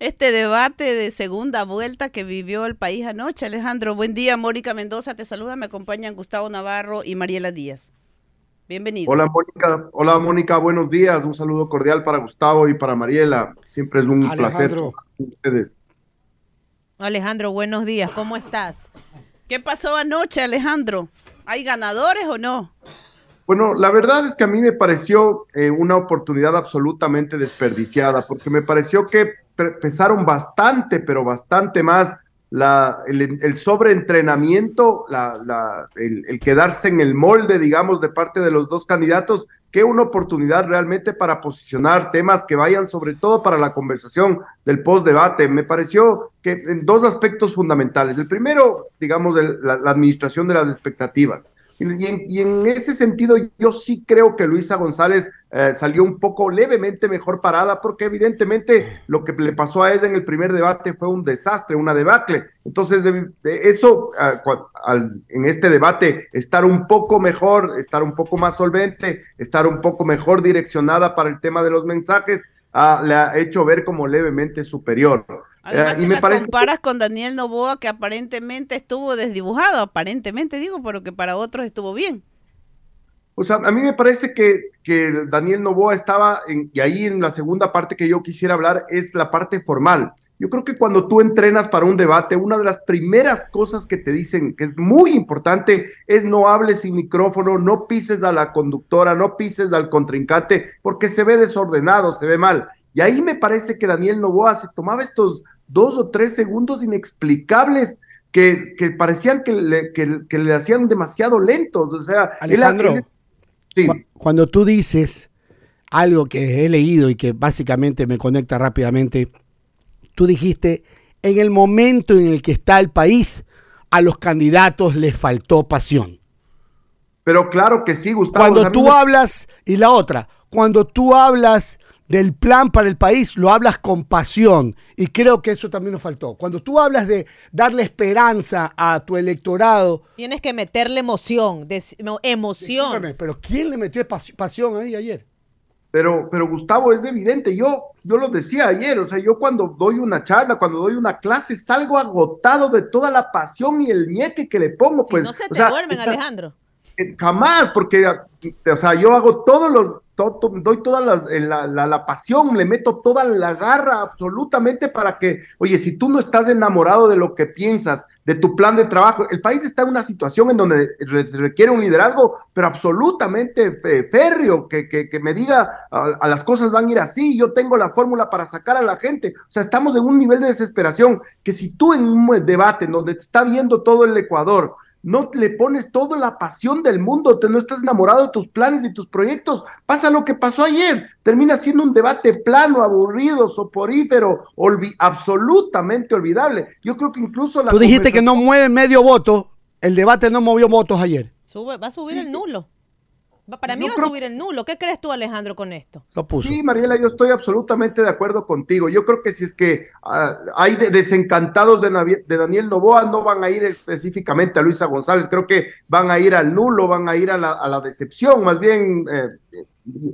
este debate de segunda vuelta que vivió el país anoche. Alejandro, buen día. Mónica Mendoza te saluda, me acompañan Gustavo Navarro y Mariela Díaz. Bienvenido. Hola Mónica, hola Mónica, buenos días. Un saludo cordial para Gustavo y para Mariela. Siempre es un placer Alejandro. con ustedes. Alejandro, buenos días, ¿cómo estás? ¿Qué pasó anoche, Alejandro? ¿Hay ganadores o no? Bueno, la verdad es que a mí me pareció eh, una oportunidad absolutamente desperdiciada, porque me pareció que pe- pesaron bastante, pero bastante más la, el, el sobreentrenamiento, la, la- el, el quedarse en el molde, digamos, de parte de los dos candidatos, que una oportunidad realmente para posicionar temas que vayan sobre todo para la conversación del post-debate. Me pareció que en dos aspectos fundamentales. El primero, digamos, el- la- la administración de las expectativas. Y en, y en ese sentido, yo sí creo que Luisa González eh, salió un poco levemente mejor parada, porque evidentemente lo que le pasó a ella en el primer debate fue un desastre, una debacle. Entonces, de- eso, cua- al- en este debate, estar un poco mejor, estar un poco más solvente, estar un poco mejor direccionada para el tema de los mensajes, ah, le ha hecho ver como levemente superior. Además, Eh, si y me la parece comparas con Daniel Novoa, que aparentemente estuvo desdibujado, aparentemente digo, pero que para otros estuvo bien. O sea, a mí me parece que, que Daniel Novoa estaba, en, y ahí en la segunda parte que yo quisiera hablar es la parte formal. Yo creo que cuando tú entrenas para un debate, una de las primeras cosas que te dicen que es muy importante es no hables sin micrófono, no pises a la conductora, no pises al contrincante, porque se ve desordenado, se ve mal. Y ahí me parece que Daniel Novoa se tomaba estos dos o tres segundos inexplicables que, que parecían que le, que- que le hacían demasiado lentos. O sea, Alejandro, él- Sí. cu- cuando tú dices algo que he leído y que básicamente me conecta rápidamente, tú dijiste, en el momento en el que está el país, a los candidatos les faltó pasión. Pero claro que sí, Gustavo. Cuando tú me- hablas, y la otra, cuando tú hablas del plan para el país, lo hablas con pasión. Y creo que eso también nos faltó. Cuando tú hablas de darle esperanza a tu electorado, Tienes que meterle emoción, emoción. pero ¿quién le metió pas- pasión ahí ayer? Pero, pero Gustavo, es evidente, yo, yo lo decía ayer, o sea, yo cuando doy una charla, cuando doy una clase, salgo agotado de toda la pasión y el nieque que le pongo, pues. no se o te sea, duermen, esta- Alejandro. eh, Jamás, porque, o sea, yo hago todos los, to- to- doy toda la, la- la pasión, le meto toda la garra absolutamente para que, oye, si tú no estás enamorado de lo que piensas, de tu plan de trabajo, el país está en una situación en donde requiere un liderazgo, pero absolutamente eh, férreo, que, que, me diga, a, las cosas van a ir así, yo tengo la fórmula para sacar a la gente, o sea, estamos en un nivel de desesperación que si tú en un debate donde te está viendo todo el Ecuador, no le pones toda la pasión del mundo, te no estás enamorado de tus planes y tus proyectos, pasa lo que pasó ayer, termina siendo un debate plano, aburrido, soporífero, olvi- absolutamente olvidable. Yo creo que incluso la Tú dijiste que no mueve medio voto. El debate no movió votos ayer. Sube, va a subir el nulo. Para mí Yo va a subir el nulo. ¿Qué crees tú, Alejandro, con esto? Lo puso. Sí, Mariela, yo estoy absolutamente de acuerdo contigo. Yo creo que si es que ah, hay de- desencantados de, Navi- de Daniel Novoa, no van a ir específicamente a Luisa González. Creo que van a ir al nulo, van a ir a la, a la decepción, más bien eh,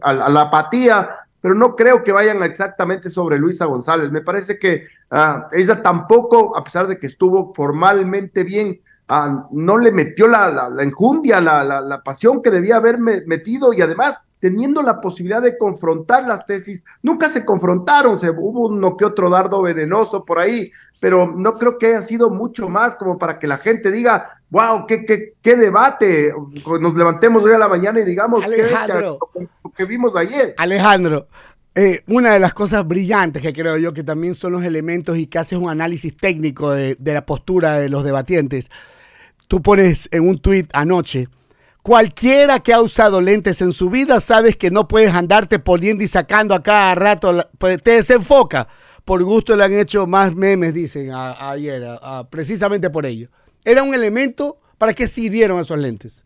a, a la apatía, pero no creo que vayan exactamente sobre Luisa González. Me parece que ah, ella tampoco, a pesar de que estuvo formalmente bien, ah, no le metió la, la, la enjundia, la, pasión que debía haber me- metido y además teniendo la posibilidad de confrontar las tesis, nunca se confrontaron, se, hubo uno que otro dardo venenoso por ahí, pero no creo que haya sido mucho más como para que la gente diga, wow, qué, qué, qué debate, nos levantemos hoy a la mañana y digamos qué- Alejandro. qué- lo que vimos ayer. Alejandro, eh, una de las cosas brillantes que creo yo que también son los elementos y que haces un análisis técnico de, de la postura de los debatientes. Tú pones en un tuit anoche, cualquiera que ha usado lentes en su vida sabes que no puedes andarte poniendo y sacando a cada rato, pues, te desenfoca. Por gusto le han hecho más memes, dicen ayer, precisamente por ello. Era un elemento, ¿para qué sirvieron esos lentes?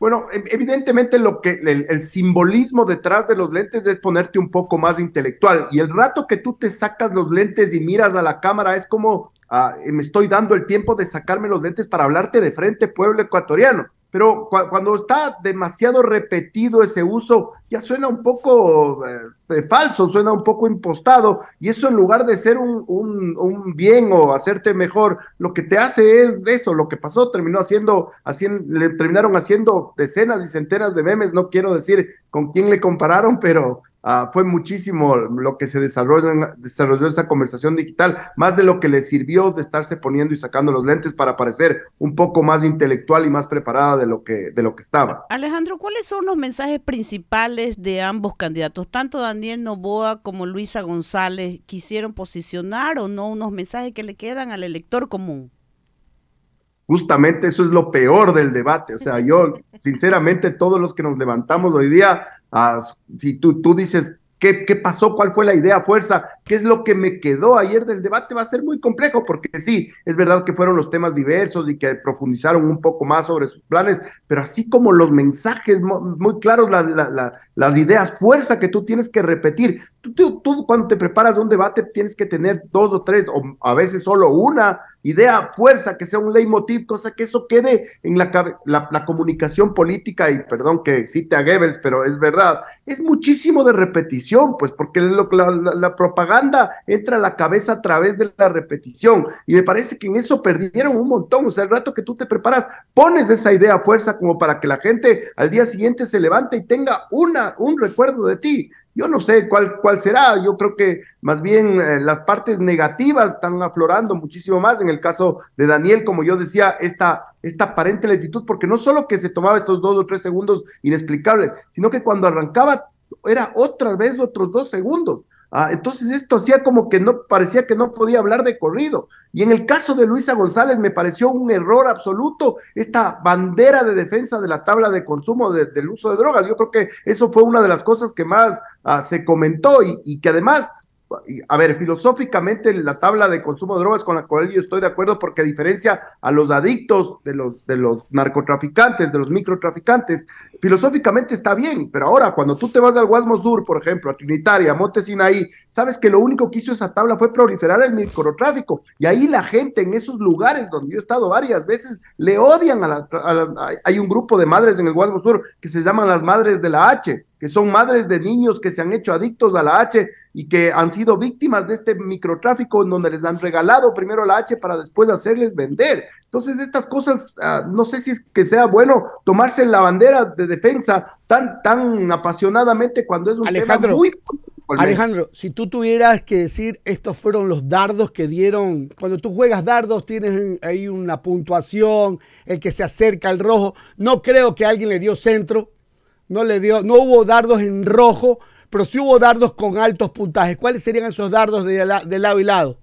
Bueno, e- evidentemente lo que el, el simbolismo detrás de los lentes es ponerte un poco más intelectual. Y el rato que tú te sacas los lentes y miras a la cámara es como ah, me estoy dando el tiempo de sacarme los lentes para hablarte de frente, pueblo ecuatoriano. pero cu- cuando está demasiado repetido ese uso, ya suena un poco eh, eh, falso, suena un poco impostado, y eso en lugar de ser un, bien o hacerte mejor, lo que te hace es eso, lo que pasó, terminó haciendo, terminaron haciendo decenas y centenas de memes, no quiero decir con quién le compararon, pero ah, fue muchísimo lo que se desarrolló en, esa conversación digital, más de lo que le sirvió de estarse poniendo y sacando los lentes para parecer un poco más intelectual y más preparada de lo que, de lo que estaba. Alejandro, ¿cuáles son los mensajes principales de ambos candidatos? Tanto Daniel Novoa como Luisa González quisieron posicionar o no unos mensajes que le quedan al elector común. Justamente eso es lo peor del debate. O sea, yo, sinceramente, todos los que nos levantamos hoy día, ah, si tú, tú dices, ¿qué, ¿qué pasó? ¿Cuál fue la idea, fuerza? ¿Qué es lo que me quedó ayer del debate? Va a ser muy complejo, porque sí, es verdad que fueron los temas diversos y que profundizaron un poco más sobre sus planes, pero así como los mensajes mu- muy claros, la- la- la- las ideas, fuerza que tú tienes que repetir. Tú, tú- cuando te preparas un debate tienes que tener dos o tres, o a veces solo una idea, fuerza, que sea un leitmotiv, cosa que eso quede en la, la, la comunicación política, y perdón que cite a Goebbels, pero es verdad, es muchísimo de repetición, pues porque lo- la, la- la propaganda entra a la cabeza a través de la repetición, y me parece que en eso perdieron un montón, o sea, el rato que tú te preparas, pones esa idea fuerza como para que la gente al día siguiente se levante y tenga una, un recuerdo de ti. Yo no sé cuál, cuál será, yo creo que más bien eh, las partes negativas están aflorando muchísimo más. En el caso de Daniel, como yo decía, esta, esta aparente lentitud, porque no solo que se tomaba estos dos o tres segundos inexplicables, sino que cuando arrancaba era otra vez otros dos segundos. Ah, entonces esto hacía como que no parecía que no podía hablar de corrido. Y en el caso de Luisa González me pareció un error absoluto esta bandera de defensa de la tabla de consumo de- del uso de drogas. Yo creo que eso fue una de las cosas que más ah, se comentó y, y que además a ver, filosóficamente la tabla de consumo de drogas con la cual yo estoy de acuerdo porque diferencia a los adictos de los, de los narcotraficantes, de los microtraficantes, filosóficamente está bien, pero ahora cuando tú te vas al Guasmo Sur, por ejemplo, a Trinitaria, a Monte Sinaí, sabes que lo único que hizo esa tabla fue proliferar el microtráfico y ahí la gente en esos lugares donde yo he estado varias veces le odian a la, a la- hay un grupo de madres en el Guasmo Sur que se llaman las madres de la H, que son madres de niños que se han hecho adictos a la H y que han sido víctimas de este microtráfico en donde les han regalado primero la H para después hacerles vender. Entonces, estas cosas, ah, no sé si es que sea bueno tomarse la bandera de defensa tan, tan apasionadamente cuando es un Alejandro, tema muy... Alejandro, si tú tuvieras que decir estos fueron los dardos que dieron, cuando tú juegas dardos tienes ahí una puntuación, el que se acerca al rojo, no creo que alguien le dio centro, no le dio, no hubo dardos en rojo, pero sí hubo dardos con altos puntajes. ¿Cuáles serían esos dardos de, de lado y lado?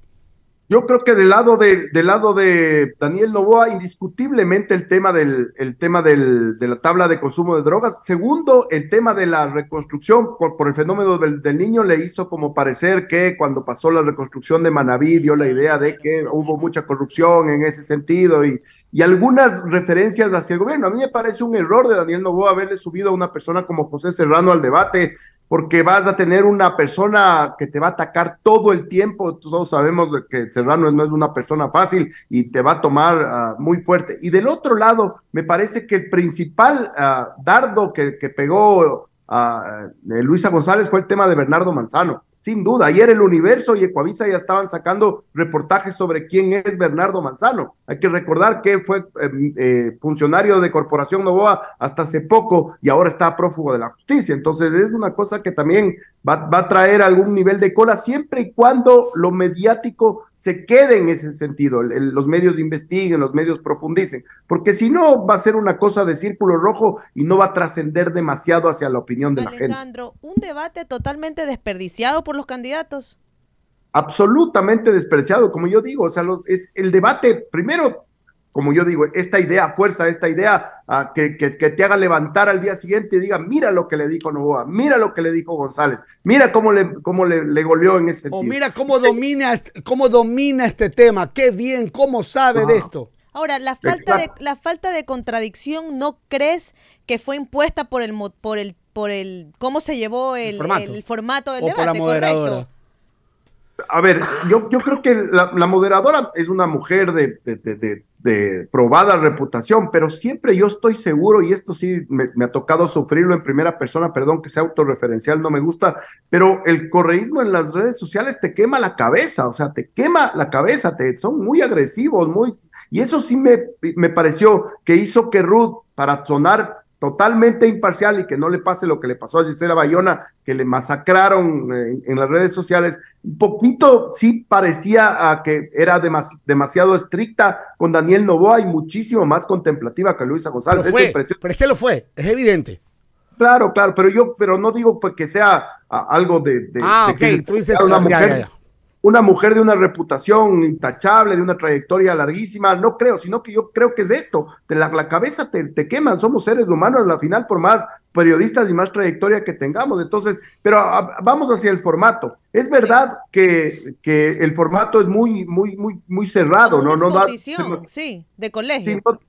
Yo creo que del lado de, del lado de Daniel Novoa, indiscutiblemente el tema del, el tema del, de la tabla de consumo de drogas. Segundo, el tema de la reconstrucción por, por el fenómeno del, del niño le hizo como parecer que cuando pasó la reconstrucción de Manaví dio la idea de que hubo mucha corrupción en ese sentido y, y algunas referencias hacia el gobierno. A mí me parece un error de Daniel Novoa haberle subido a una persona como José Serrano al debate porque vas a tener una persona que te va a atacar todo el tiempo. Todos sabemos que Serrano no es una persona fácil y te va a tomar ah, muy fuerte. Y del otro lado, me parece que el principal ah, dardo que, pegó eh, Luisa González fue el tema de Bernardo Manzano. Sin duda, ayer el Universo y Ecuavisa ya estaban sacando reportajes sobre quién es Bernardo Manzano. Hay que recordar que fue eh, eh, funcionario de Corporación Novoa hasta hace poco y ahora está prófugo de la justicia. Entonces es una cosa que también va, a traer algún nivel de cola siempre y cuando lo mediático se quede en ese sentido, los medios investiguen, los medios profundicen, porque si no va a ser una cosa de círculo rojo y no va a trascender demasiado hacia la opinión de la gente. Alejandro, un debate totalmente desperdiciado por los candidatos. absolutamente despreciado, como yo digo, o sea, lo- es el debate, primero, como yo digo, esta idea, fuerza, esta idea ah, que, que- que te haga levantar al día siguiente y diga, mira lo que le dijo Novoa, mira lo que le dijo González, mira cómo le, cómo le, le goleó en ese sentido. O mira cómo domina, este- cómo domina este tema, qué bien, cómo sabe de esto. Ahora, la falta de la falta de contradicción, ¿no crees que fue impuesta por el mo- por el por el cómo se llevó el, formato. el formato del O por la debate, moderadora. correcto? A ver, yo, yo creo que la, la moderadora es una mujer de, de- de- de de probada reputación, pero siempre yo estoy seguro, y esto sí me, me, ha tocado sufrirlo en primera persona, perdón que sea autorreferencial, no me gusta, pero el correísmo en las redes sociales te quema la cabeza, o sea, te quema la cabeza, te, son muy agresivos, muy, y eso sí me, me pareció que hizo que Ruth, para sonar totalmente imparcial y que no le pase lo que le pasó a Gisela Bayona, que le masacraron en, en las redes sociales, un poquito sí parecía a que era demas, demasiado estricta con Daniel Novoa y muchísimo más contemplativa que Luisa González. Pero, fue, pero es que lo fue, es evidente. Claro, claro, pero yo, pero no digo pues, que sea algo de, de, ah, de okay. que tú dices una ya, mujer, ya, ya. Una mujer de una reputación intachable, de una trayectoria larguísima, no creo, sino que yo creo que es esto, de la, la cabeza te, te, queman, somos seres humanos, al final por más periodistas y más trayectoria que tengamos, entonces, pero a, vamos hacia el formato. Es verdad sí. que, que el formato es muy, muy, muy, muy cerrado, Una ¿no? No da, sí, de colegio. Sí, no,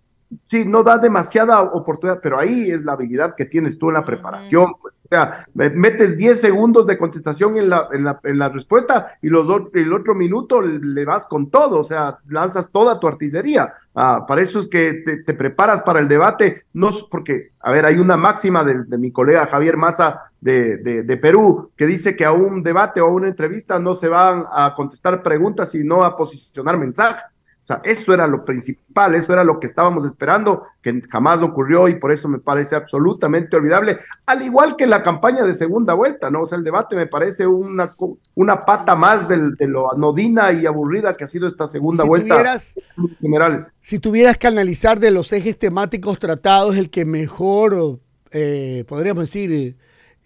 sí, no da demasiada oportunidad, pero ahí es la habilidad que tienes tú en la preparación. Pues, o sea, metes 10 segundos de contestación en la, en la, en la respuesta y los do, el otro minuto le vas con todo, o sea, lanzas toda tu artillería. Ah, para eso es que te, te, preparas para el debate, no porque, a ver, hay una máxima de, de mi colega Javier Maza de, de, de, Perú que dice que a un debate o a una entrevista no se van a contestar preguntas, sino a posicionar mensajes. Sea, eso era lo principal, eso era lo que estábamos esperando, que jamás ocurrió y por eso me parece absolutamente olvidable, al igual que la campaña de segunda vuelta, ¿no? O sea, el debate me parece una, una pata más del, de lo anodina y aburrida que ha sido esta segunda si vuelta tuvieras, generales. Si tuvieras que analizar de los ejes temáticos tratados, el que mejor, eh, podríamos decir,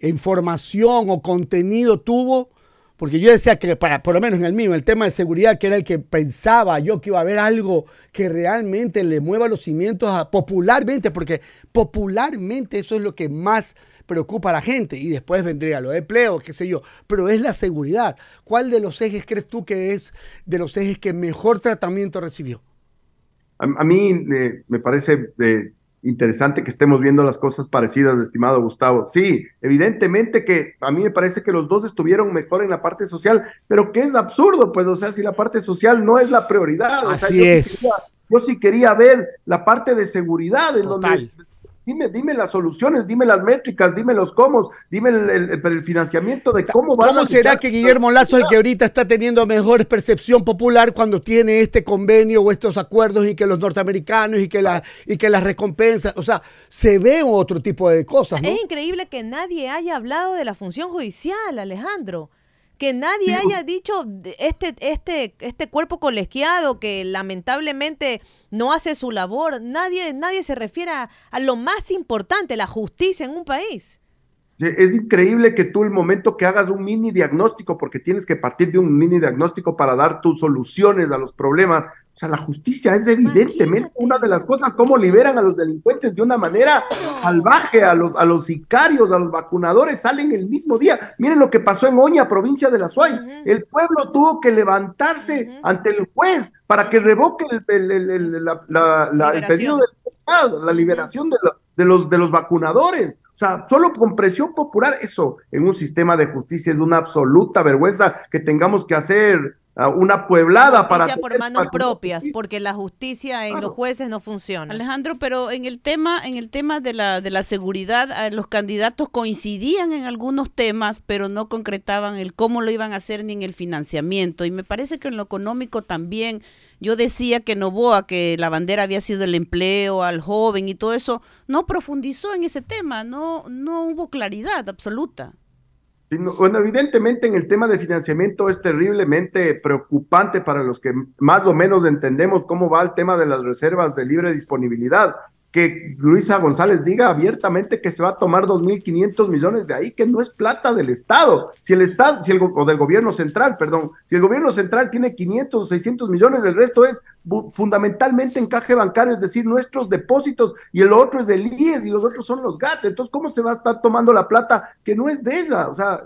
información o contenido tuvo, porque yo decía que para, por lo menos en el mío, el tema de seguridad, que era el que pensaba yo que iba a haber algo que realmente le mueva los cimientos a, popularmente, porque popularmente eso es lo que más preocupa a la gente y después vendría lo de empleo, qué sé yo, pero es la seguridad. ¿Cuál de los ejes crees tú que es de los ejes que mejor tratamiento recibió? A, mí me parece eh, interesante que estemos viendo las cosas parecidas, estimado Gustavo. Sí, evidentemente que a mí me parece que los dos estuvieron mejor en la parte social, pero que es absurdo, pues, o sea, si la parte social no es la prioridad. Así o sea, yo es. Sí quería, yo sí quería ver la parte de seguridad, en Total. donde dime, dime las soluciones, dime las métricas, dime los cómo, dime el, el, el, financiamiento de cómo va ¿Cómo será que Guillermo Lazo es el que ahorita está teniendo mejor percepción popular cuando tiene este convenio o estos acuerdos y que los norteamericanos y que, la, y que las recompensas, o sea, se ve otro tipo de cosas, ¿no? Es increíble que nadie haya hablado de la función judicial, Alejandro que nadie haya dicho este, este, este cuerpo colegiado que lamentablemente no hace su labor, nadie, nadie se refiere a, a lo más importante, la justicia en un país. Es increíble que tú el momento que hagas un mini diagnóstico, porque tienes que partir de un mini diagnóstico para dar tus soluciones a los problemas, o sea, la justicia es evidentemente Imagínate. una de las cosas, cómo liberan a los delincuentes de una manera salvaje, a los, a los sicarios, a los vacunadores, salen el mismo día. Miren lo que pasó en Oña, provincia de la Suay. Uh -huh. El pueblo tuvo que levantarse uh -huh. ante el juez para que revoque el, el, el, la, la, la, el pedido de la liberación de, de, los, de los vacunadores. O sea, solo con presión popular, eso en un sistema de justicia es una absoluta vergüenza que tengamos que hacer uh, una pueblada para por manos propias porque la justicia en claro. los jueces no funciona. Alejandro pero en el tema en el tema de la de la seguridad eh, los candidatos coincidían en algunos temas pero no concretaban el cómo lo iban a hacer ni en el financiamiento. Y me parece que en lo económico también yo decía que Novoa, que la bandera había sido el empleo al joven y todo eso, no profundizó en ese tema, no, no hubo claridad absoluta. Bueno, evidentemente en el tema de financiamiento es terriblemente preocupante para los que más o menos entendemos cómo va el tema de las reservas de libre disponibilidad que Luisa González diga abiertamente que se va a tomar 2.500 millones de ahí, que no es plata del Estado. Si el Estado, si el, o del gobierno central, perdón, si el gobierno central tiene 500 o 600 millones, el resto es fundamentalmente encaje bancario, es decir, nuestros depósitos, y el otro es del IES y los otros son los GATS. Entonces, ¿cómo se va a estar tomando la plata que no es de ella? O sea,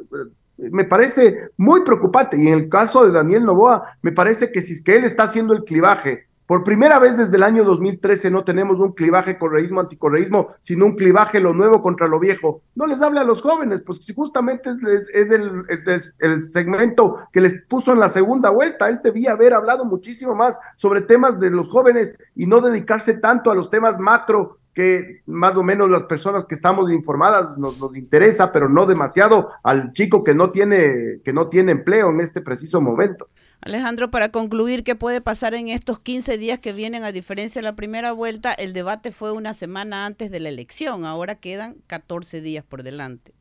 me parece muy preocupante. Y en el caso de Daniel Novoa, me parece que si es que él está haciendo el clivaje Por primera vez desde el año 2013 no tenemos un clivaje correísmo-anticorreísmo, sino un clivaje lo nuevo contra lo viejo. No les hable a los jóvenes, pues si justamente es, es el, es el segmento que les puso en la segunda vuelta. Él debía haber hablado muchísimo más sobre temas de los jóvenes y no dedicarse tanto a los temas macro que más o menos las personas que estamos informadas nos, nos interesa, pero no demasiado al chico que no tiene que no tiene empleo en este preciso momento. Alejandro, para concluir, ¿qué puede pasar en estos 15 días que vienen? A diferencia de la primera vuelta, el debate fue una semana antes de la elección, ahora quedan 14 días por delante.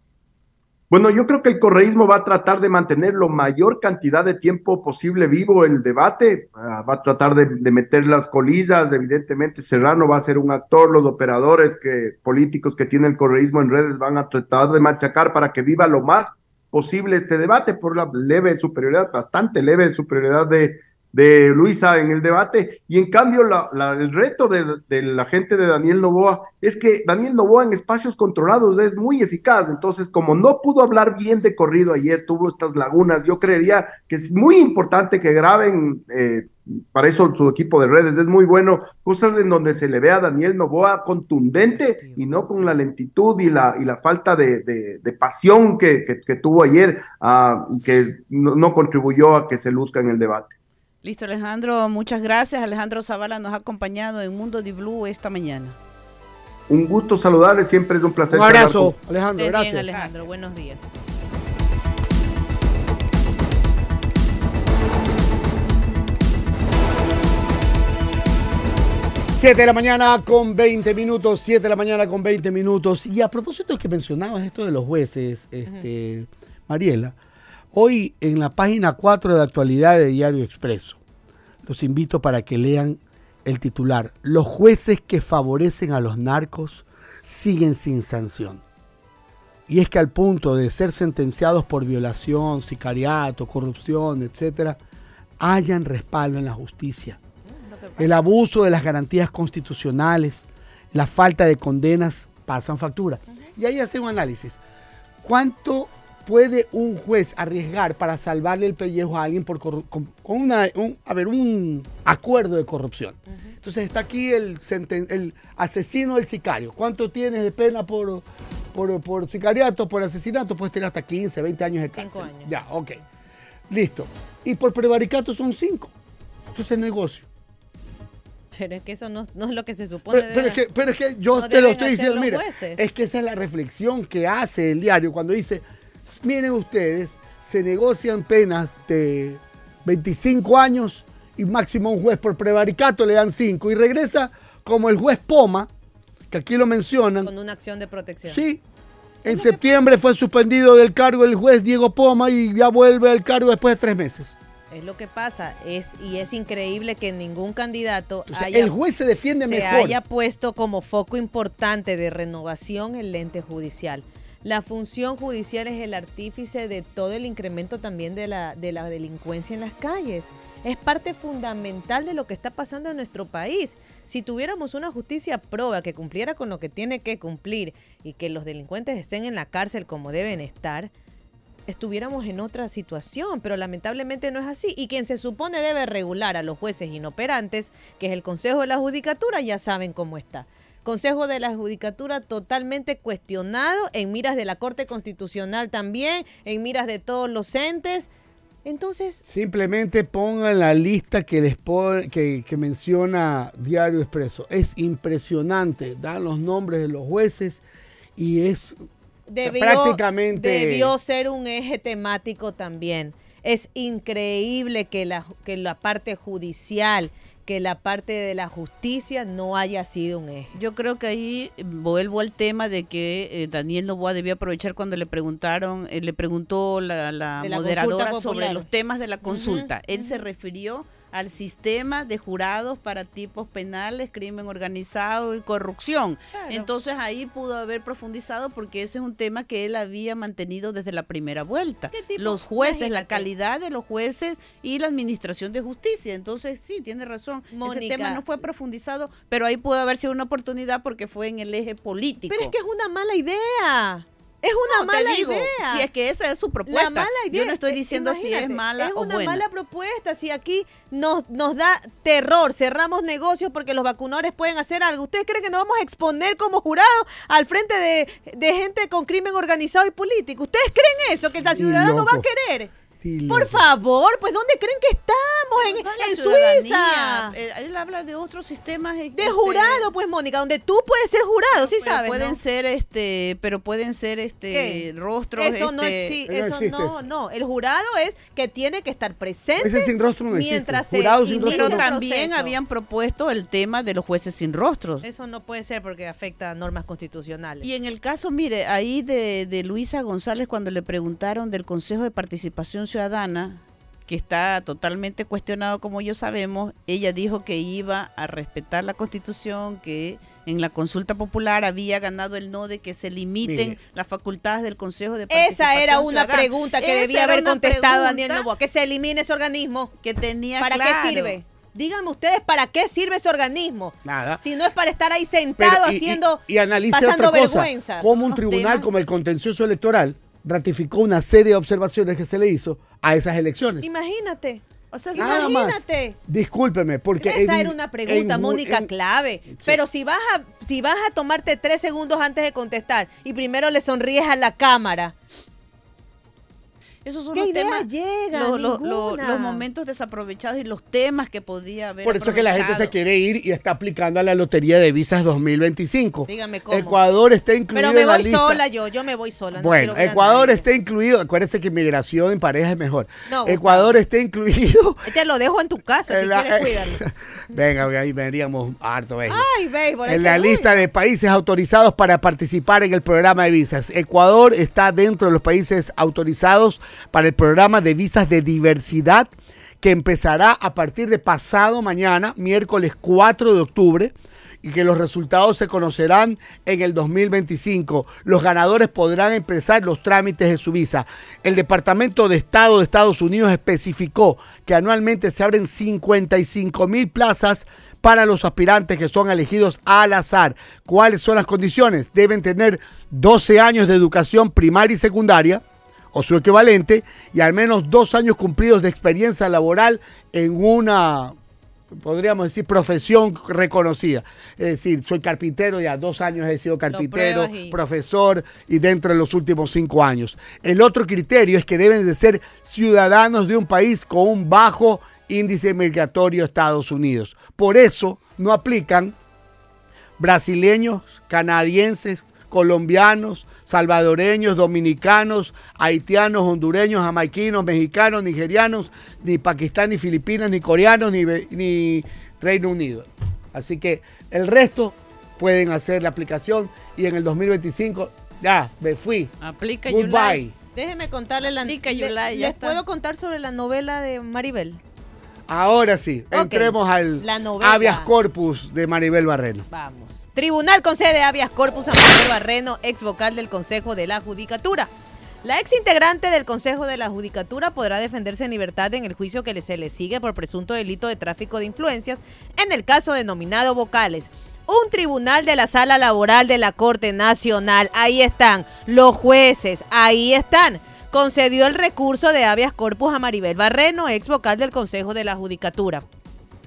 Bueno, yo creo que el correísmo va a tratar de mantener lo mayor cantidad de tiempo posible vivo el debate, ah, va a tratar de, meter las colillas, evidentemente Serrano va a ser un actor, los operadores que, políticos que tiene el correísmo en redes van a tratar de machacar para que viva lo más posible este debate por la leve superioridad, bastante leve superioridad de, de Luisa en el debate, y en cambio la, la, el reto de, de, la gente de Daniel Novoa es que Daniel Novoa en espacios controlados es muy eficaz, entonces como no pudo hablar bien de corrido ayer, tuvo estas lagunas, yo creería que es muy importante que graben, eh, para eso su equipo de redes es muy bueno, cosas en donde se le ve a Daniel Novoa contundente y no con la lentitud y la, y la falta de, de, de pasión que, que, que, tuvo ayer uh, y que no, no contribuyó a que se luzca en el debate. Listo, Alejandro, muchas gracias. Alejandro Zavala nos ha acompañado en Mundo de Blue esta mañana. Un gusto saludarles, siempre es un placer. Un abrazo, Alejandro, gracias. Bien, Alejandro, buenos días. Siete de la mañana con 20 minutos, 7 de la mañana con 20 minutos. Y a propósito que mencionabas esto de los jueces, este. Mariela, hoy en la página 4 de actualidad de Diario Expreso, los invito para que lean el titular. Los jueces que favorecen a los narcos siguen sin sanción. Y es que al punto de ser sentenciados por violación, sicariato, corrupción, etcétera, hayan respaldo en la justicia. El abuso de las garantías constitucionales, la falta de condenas pasan factura. Y ahí hace un análisis. ¿Cuánto puede un juez arriesgar para salvarle el pellejo a alguien por con, una, un, a ver, un acuerdo de corrupción? Uh -huh. Entonces está aquí el, el asesino del sicario. ¿Cuánto tienes de pena por, por, por sicariato, por asesinato? Puedes tener hasta 15, 20 años de cárcel. Cinco años. Ya, ok. Listo. Y por prevaricato son 5. Entonces es negocio. Pero es que eso no, no es lo que se supone. Pero, pero, es, que, pero es que yo no te lo estoy diciendo, mira, jueces. es que esa es la reflexión que hace el diario cuando dice, miren ustedes, se negocian penas de 25 años y máximo un juez por prevaricato le dan 5 y regresa como el juez Poma, que aquí lo mencionan. Con una acción de protección. Sí. En septiembre fue suspendido del cargo el juez Diego Poma y ya vuelve al cargo después de tres meses. Es lo que pasa, es y es increíble que ningún candidato Entonces, haya, el juez se defiende se mejor. haya puesto como foco importante de renovación el lente judicial. La función judicial es el artífice de todo el incremento también de la, de la delincuencia en las calles. Es parte fundamental de lo que está pasando en nuestro país. Si tuviéramos una justicia proba que cumpliera con lo que tiene que cumplir y que los delincuentes estén en la cárcel como deben estar, estuviéramos en otra situación, pero lamentablemente no es así. Y quien se supone debe regular a los jueces inoperantes, que es el Consejo de la Judicatura, ya saben cómo está. Consejo de la Judicatura totalmente cuestionado, en miras de la Corte Constitucional también, en miras de todos los entes. Entonces. Simplemente pongan la lista que les pone, que, que, menciona Diario Expreso. Es impresionante. Dan los nombres de los jueces y es debió, prácticamente. Debió ser un eje temático también. Es increíble que la, que la parte judicial que la parte de la justicia no haya sido un eje. Yo creo que ahí vuelvo al tema de que eh, Daniel Novoa debió aprovechar cuando le preguntaron, eh, le preguntó la, la, la moderadora sobre los temas de la consulta. Uh -huh, Él uh -huh. se refirió al sistema de jurados para tipos penales, crimen organizado y corrupción. Claro. Entonces ahí pudo haber profundizado porque ese es un tema que él había mantenido desde la primera vuelta. Los jueces, Imagínate. la calidad de los jueces y la administración de justicia. Entonces sí, tiene razón. Mónica, ese tema no fue profundizado, pero ahí pudo haber sido una oportunidad porque fue en el eje político. Pero es que es una mala idea. Es una No, mala digo, idea. Si es que esa es su propuesta. La mala idea. Yo no estoy diciendo si es mala es o una buena. mala propuesta. Si aquí nos, nos da terror, cerramos negocios porque los vacunadores pueden hacer algo. ¿Ustedes creen que nos vamos a exponer como jurado al frente de, de gente con crimen organizado y político? ¿Ustedes creen eso? Que el ciudadano va a loco. querer. Por favor, pues ¿dónde creen que estamos? En. Suiza. Él habla de otros sistemas. eh, De este, jurado, pues Mónica, donde tú puedes ser jurado, sí pero sabes. Pueden ¿no? ser, este, pero pueden ser, este, ¿Qué? rostros. Eso no este, existe, No eso existe no, eso. no. El jurado es que tiene que estar presente Ese sin rostro no existe. mientras se Jurado sin rostro Pero también habían propuesto el tema de los jueces sin rostros. Eso no puede ser porque afecta a normas constitucionales. Y en el caso, mire, ahí de, de Luisa González, cuando le preguntaron del Consejo de Participación Ciudadana, que está totalmente cuestionado, como ya sabemos, ella dijo que iba a respetar la Constitución, que en la consulta popular había ganado el no de que se limiten Mire. las facultades del Consejo de Participación Esa era una Ciudadana. pregunta que Esa debía haber contestado Daniel Novoa, que se elimine ese organismo. Que tenía ¿Para claro. qué sirve? Díganme ustedes, ¿para qué sirve ese organismo? Nada. Si no es para estar ahí sentado y- y- haciendo, y, analice pasando otra cosa. vergüenza. Como un tribunal como el contencioso electoral ratificó una serie de observaciones que se le hizo a esas elecciones. Imagínate. O sea, Nada más. Imagínate. Discúlpeme, porque Esa en- era una pregunta, en- Mónica, en- clave. Pero si vas a si vas a tomarte tres segundos antes de contestar y primero le sonríes a la cámara, Esos son ¿Qué los idea temas, llega? los, los- los- Ninguna. los momentos desaprovechados y los temas que podía haber Por eso es que la gente se quiere ir y está aplicando a la lotería de visas 2025. Dígame cómo. Ecuador está incluido pero me en la voy lista. sola yo, yo me voy sola. no Bueno, Ecuador está incluido. Acuérdense que inmigración en pareja es mejor. No. Ecuador está incluido. Te lo dejo en tu casa si la- quieres cuidarlo. Venga, ahí veríamos harto. venga. Ay, béisbol. en la lista de países autorizados para participar en el programa de visas. Ecuador está dentro de los países autorizados para el programa de visas de diversidad que empezará a partir de pasado mañana, miércoles 4 de octubre, y que los resultados se conocerán en el 2025. Los ganadores podrán empezar los trámites de su visa. El Departamento de Estado de Estados Unidos especificó que anualmente se abren 55 mil plazas para los aspirantes que son elegidos al azar. ¿Cuáles son las condiciones? Deben tener 12 años de educación primaria y secundaria o su equivalente y al menos dos años cumplidos de experiencia laboral en una, podríamos decir, profesión reconocida. Es decir, soy carpintero, ya dos años he sido carpintero, y- profesor y dentro de los últimos cinco años. El otro criterio es que deben de ser ciudadanos de un país con un bajo índice migratorio a Estados Unidos. Por eso no aplican brasileños, canadienses, colombianos, salvadoreños, dominicanos, haitianos, hondureños, jamaiquinos, mexicanos, nigerianos, ni Pakistán, ni Filipinas, ni coreanos, ni, Reino Unido. Así que el resto pueden hacer la aplicación y en el 2025 ya me fui. Aplica Goodbye. Yulai. Déjeme contarle la Aplica, Yulai, ya ¿Les está. puedo contar sobre la novela de Maribel? Ahora sí, entremos al la habeas corpus de Maribel Barreno. Vamos. Tribunal concede habeas corpus a Manuel Barreno, ex vocal del Consejo de la Judicatura. La ex integrante del Consejo de la Judicatura podrá defenderse en libertad en el juicio que le- se le sigue por presunto delito de tráfico de influencias en el caso denominado Vocales. Un tribunal de la sala laboral de la Corte Nacional, ahí están, los jueces, ahí están. Concedió el recurso de habeas corpus a Maribel Barreno, ex vocal del Consejo de la Judicatura.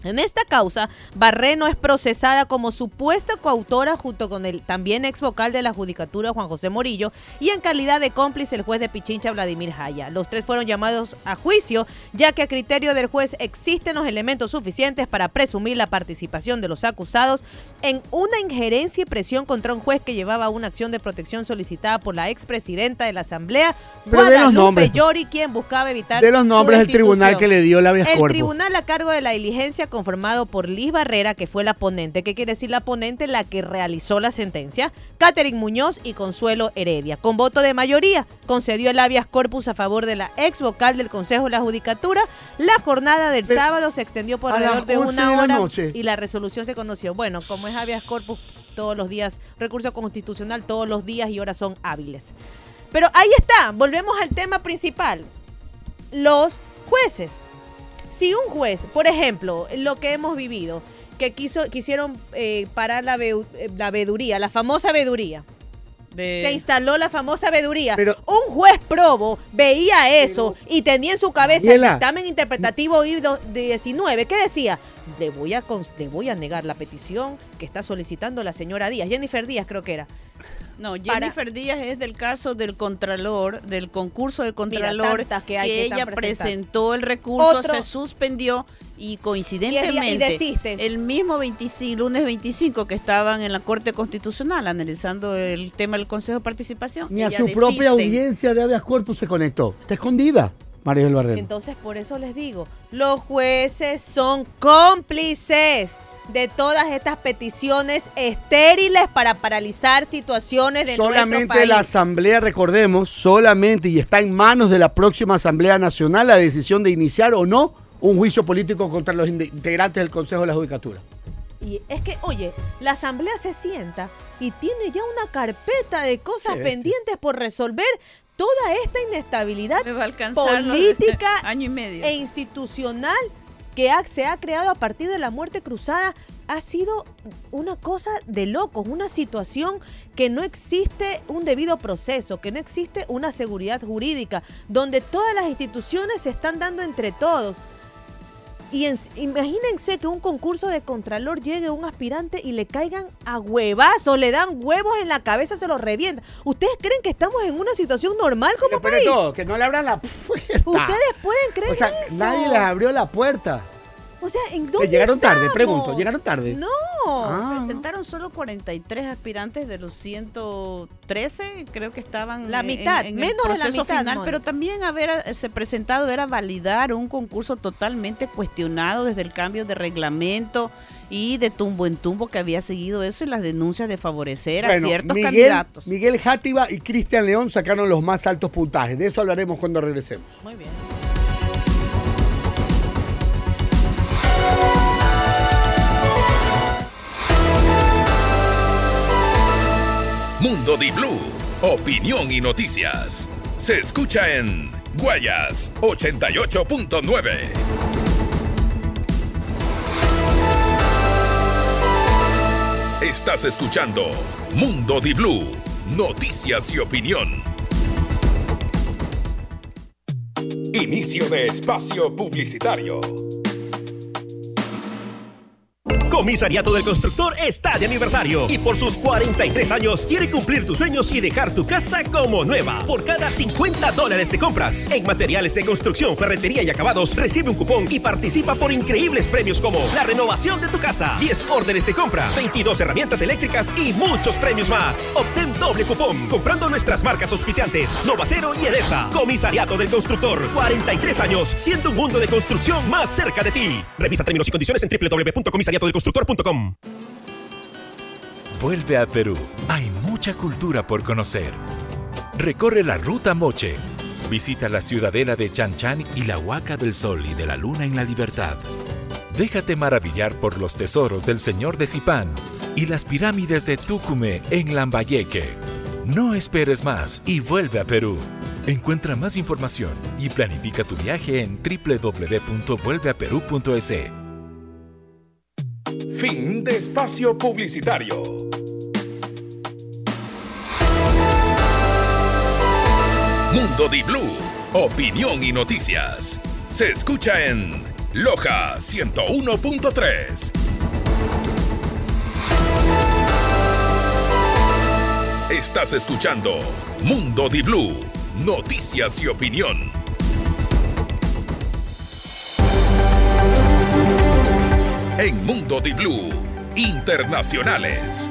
En esta causa, Barreno es procesada como supuesta coautora junto con el también ex vocal de la Judicatura Juan José Morillo y en calidad de cómplice el juez de Pichincha Vladimir Jaya. Los tres fueron llamados a juicio ya que a criterio del juez existen los elementos suficientes para presumir la participación de los acusados en una injerencia y presión contra un juez que llevaba una acción de protección solicitada por la expresidenta de la Asamblea, Pero Guadalupe. Llori, quien buscaba evitar De los nombres del tribunal que le dio habeas El corpus. tribunal a cargo de la diligencia conformado por Liz Barrera, que fue la ponente. ¿Qué quiere decir la ponente? La que realizó la sentencia. Catherine Muñoz y Consuelo Heredia. Con voto de mayoría, concedió el habeas corpus a favor de la ex vocal del Consejo de la Judicatura. La jornada del Pero, sábado se extendió por alrededor de 11 una de la hora noche. y la resolución se conoció. Bueno, como es habeas corpus todos los días, recurso constitucional todos los días y horas son hábiles. Pero ahí está, volvemos al tema principal. Los jueces. Si un juez, por ejemplo, lo que hemos vivido, que quiso, quisieron eh, parar la, veu- eh, la veeduría, la famosa veeduría, se instaló la famosa veeduría. un juez probo veía eso y tenía en su cabeza el dictamen interpretativo I-19. ¿Qué decía? Le voy, a le voy a negar la petición que está solicitando la señora Díaz, Jennifer Díaz creo que era. No, Para- Jennifer Díaz es del caso del Contralor, del concurso de Contralor, tantas que hay que ella presentó el recurso, Otro- se suspendió y coincidentemente Y desiste. el mismo 25, lunes 25 que estaban en la Corte Constitucional analizando el tema del Consejo de Participación. Ni a su propia audiencia de habeas corpus se conectó. Está escondida, María del Barrero. Entonces, por eso les digo, los jueces son cómplices de todas estas peticiones estériles para paralizar situaciones de nuestro Solamente país. la Asamblea, recordemos, solamente y está en manos de la próxima Asamblea Nacional la decisión de iniciar o no un juicio político contra los integrantes del Consejo de la Judicatura. Y es que, oye, la asamblea se sienta y tiene ya una carpeta de cosas Sí, pendientes por resolver. Toda esta inestabilidad política año y medio. e institucional que se ha creado a partir de la muerte cruzada ha sido una cosa de locos, una situación que no existe un debido proceso, que no existe una seguridad jurídica, donde todas las instituciones se están dando entre todos. Y en- imagínense que un concurso de contralor llegue un aspirante y le caigan a huevazos, le dan huevos en la cabeza, se los revienta. ¿Ustedes creen que estamos en una situación normal como país? todo, que no le abran la puerta. ¿Ustedes pueden creer O sea, eso? nadie les abrió la puerta. O sea, ¿en dónde llegaron tarde, pregunto, llegaron tarde. No. Ah. Presentaron solo 43 aspirantes de los 113, creo que estaban La mitad, en, menos el de la mitad, final, pero también haberse presentado era validar un concurso totalmente cuestionado desde el cambio de reglamento y de tumbo en tumbo que había seguido eso y las denuncias de favorecer a ciertos Miguel, candidatos. Miguel Játiva y Cristian León sacaron los más altos puntajes. De eso hablaremos cuando regresemos. Muy bien. Mundo Di Blue, opinión y noticias. Se escucha en Guayas 88.9. Estás escuchando Mundo Di Blue, noticias y opinión. Inicio de espacio publicitario. Comisariato del Constructor está de aniversario y por sus 43 años quiere cumplir tus sueños y dejar tu casa como nueva. Por cada 50 dólares de compras en materiales de construcción, ferretería y acabados, recibe un cupón y participa por increíbles premios como la renovación de tu casa, 10 órdenes de compra, 22 herramientas eléctricas y muchos premios más. Obtén doble cupón comprando nuestras marcas auspiciantes Novacero y Edesa. Comisariato del Constructor, 43 años, siendo un mundo de construcción más cerca de ti. Revisa términos y condiciones en Vuelve a Perú. Hay mucha cultura por conocer. Recorre la Ruta Moche. Visita la ciudadela de Chan Chan y la Huaca del Sol y de la Luna en la Libertad. Déjate maravillar por los tesoros del Señor de Zipán y las pirámides de Tucumé en Lambayeque. No esperes más y vuelve a Perú. Encuentra más información y planifica tu viaje en www.vuelveaperú.es. Fin de espacio publicitario. Mundo Di Blue, opinión y noticias. Se escucha en Loja 101.3. Estás escuchando Mundo Di Blue, noticias y opinión. En Mundo Di Blue, internacionales.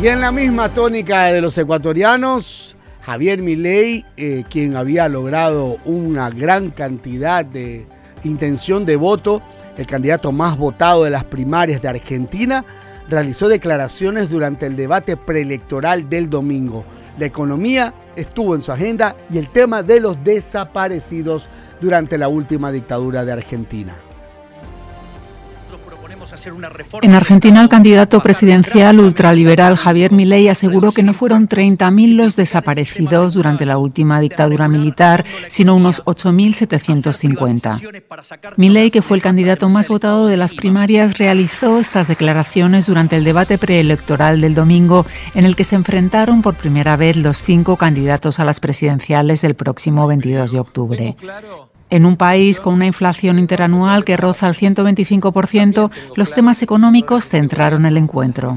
Y en la misma tónica de los ecuatorianos, Javier Milei, eh, quien había logrado una gran cantidad de intención de voto, el candidato más votado de las primarias de Argentina, realizó declaraciones durante el debate preelectoral del domingo. La economía estuvo en su agenda y el tema de los desaparecidos durante la última dictadura de Argentina. En Argentina, el candidato presidencial ultraliberal Javier Milei aseguró que no fueron 30.000 los desaparecidos durante la última dictadura militar, sino unos 8.750. Milei, que fue el candidato más votado de las primarias, realizó estas declaraciones durante el debate preelectoral del domingo, en el que se enfrentaron por primera vez los cinco candidatos a las presidenciales del próximo 22 de octubre. En un país con una inflación interanual que roza el 125%, los temas económicos centraron el encuentro.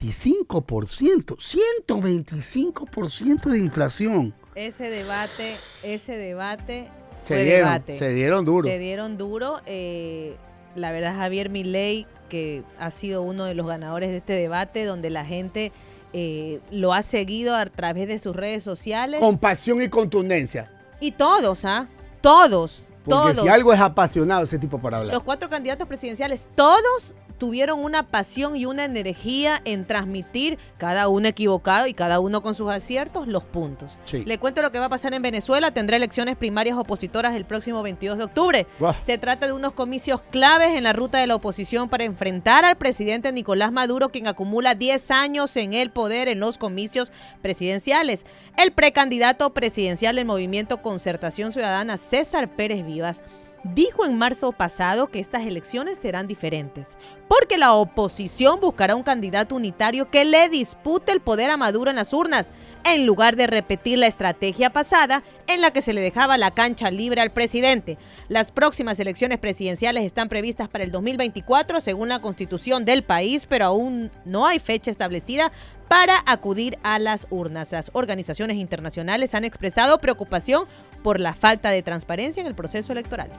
25%, 125% de inflación. Ese debate, ese debate Se fue dieron, debate. se dieron duro. Se dieron duro. eh, la verdad, Javier Milei, que ha sido uno de los ganadores de este debate, donde la gente eh, lo ha seguido a través de sus redes sociales. Con pasión y contundencia. Y todos, ¿ah? Todos, Porque todos. si algo es apasionado ese tipo para hablar. Los cuatro candidatos presidenciales, todos tuvieron una pasión y una energía en transmitir, cada uno equivocado y cada uno con sus aciertos, los puntos. Sí. Le cuento lo que va a pasar en Venezuela. Tendrá elecciones primarias opositoras el próximo 22 de octubre. Se trata de unos comicios claves en la ruta de la oposición para enfrentar al presidente Nicolás Maduro, quien acumula 10 años en el poder en los comicios presidenciales. El precandidato presidencial del movimiento Concertación Ciudadana, César Pérez Vivas, dijo en marzo pasado que estas elecciones serán diferentes, porque la oposición buscará un candidato unitario que le dispute el poder a Maduro en las urnas, en lugar de repetir la estrategia pasada en la que se le dejaba la cancha libre al presidente. Las próximas elecciones presidenciales están previstas para el 2024 según la constitución del país, pero aún no hay fecha establecida para acudir a las urnas. Las organizaciones internacionales han expresado preocupación por la falta de transparencia en el proceso electoral.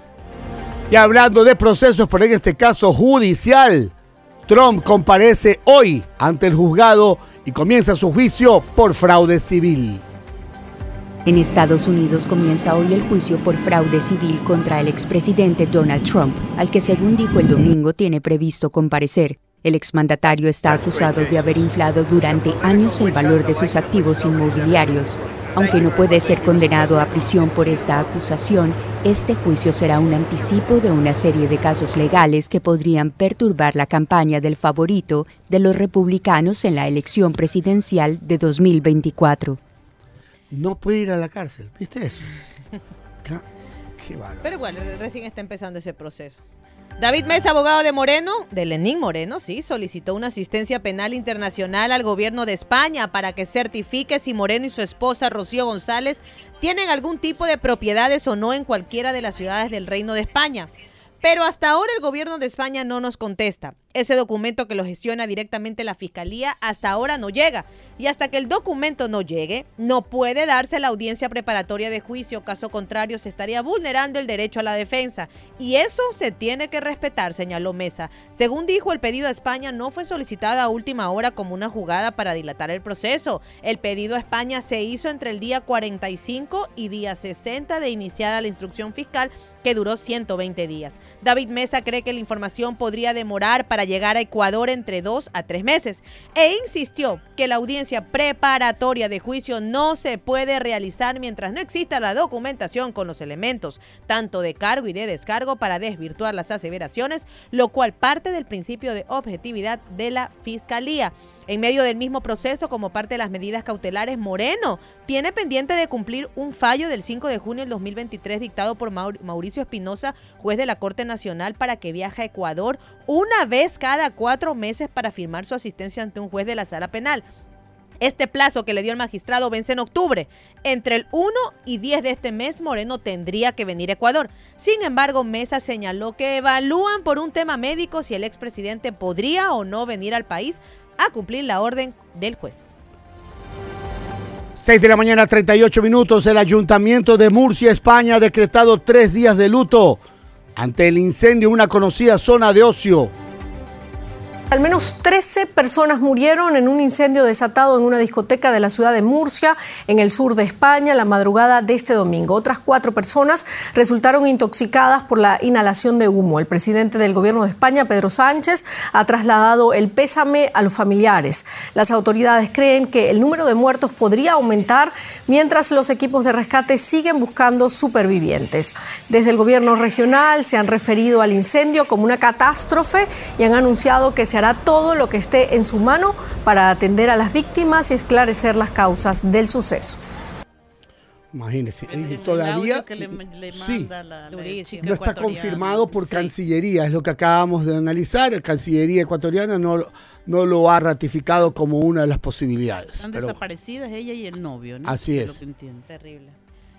Y hablando de procesos, pero en este caso judicial, Trump comparece hoy ante el juzgado y comienza su juicio por fraude civil. En Estados Unidos comienza hoy el juicio por fraude civil contra el expresidente Donald Trump, al que según dijo el domingo tiene previsto comparecer. El exmandatario está acusado de haber inflado durante años el valor de sus activos inmobiliarios. Aunque no puede ser condenado a prisión por esta acusación, este juicio será un anticipo de una serie de casos legales que podrían perturbar la campaña del favorito de los republicanos en la elección presidencial de 2024. No puede ir a la cárcel, ¿viste eso? Qué. Pero igual, recién está empezando ese proceso. David Mesa, abogado de Moreno, de Lenín Moreno, sí, solicitó una asistencia penal internacional al gobierno de España para que certifique si Moreno y su esposa Rocío González tienen algún tipo de propiedades o no en cualquiera de las ciudades del Reino de España. Pero hasta ahora el gobierno de España no nos contesta. Ese documento que lo gestiona directamente la Fiscalía hasta ahora no llega. Y hasta que el documento no llegue, no puede darse la audiencia preparatoria de juicio. Caso contrario, se estaría vulnerando el derecho a la defensa. Y eso se tiene que respetar, señaló Mesa. Según dijo, el pedido a España no fue solicitado a última hora como una jugada para dilatar el proceso. El pedido a España se hizo entre el día 45 y día 60 de iniciada la instrucción fiscal que duró 120 días. David Mesa cree que la información podría demorar para llegar a Ecuador entre dos a tres meses e insistió que la audiencia preparatoria de juicio no se puede realizar mientras no exista la documentación con los elementos tanto de cargo y de descargo para desvirtuar las aseveraciones, lo cual parte del principio de objetividad de la Fiscalía. En medio del mismo proceso, como parte de las medidas cautelares, Moreno tiene pendiente de cumplir un fallo del 5 de junio del 2023 dictado por Maur- Mauricio Espinosa, juez de la Corte Nacional, para que viaje a Ecuador una vez cada cuatro meses para firmar su asistencia ante un juez de la sala penal. Este plazo que le dio el magistrado vence en octubre. Entre el 1 y 10 de este mes, Moreno tendría que venir a Ecuador. Sin embargo, Mesa señaló que evalúan por un tema médico si el expresidente podría o no venir al país a cumplir la orden del juez. 6 de la mañana, 38 minutos. El Ayuntamiento de Murcia, España, ha decretado tres días de luto ante el incendio en una conocida zona de ocio. Al menos 13 personas murieron en un incendio desatado en una discoteca de la ciudad de Murcia, en el sur de España, la madrugada de este domingo. Otras cuatro personas resultaron intoxicadas por la inhalación de humo. El presidente del gobierno de España, Pedro Sánchez, ha trasladado el pésame a los familiares. Las autoridades creen que el número de muertos podría aumentar mientras los equipos de rescate siguen buscando supervivientes. Desde el gobierno regional se han referido al incendio como una catástrofe y han anunciado que se hará todo lo que esté en su mano para atender a las víctimas y esclarecer las causas del suceso. Imagínese, y todavía que le, le sí, la, la no está confirmado por Cancillería, es lo que acabamos de analizar. La Cancillería ecuatoriana no, no lo ha ratificado como una de las posibilidades. Están Pero desaparecidas ella y el novio, ¿no? Así Lo es. que entiendo. Terrible.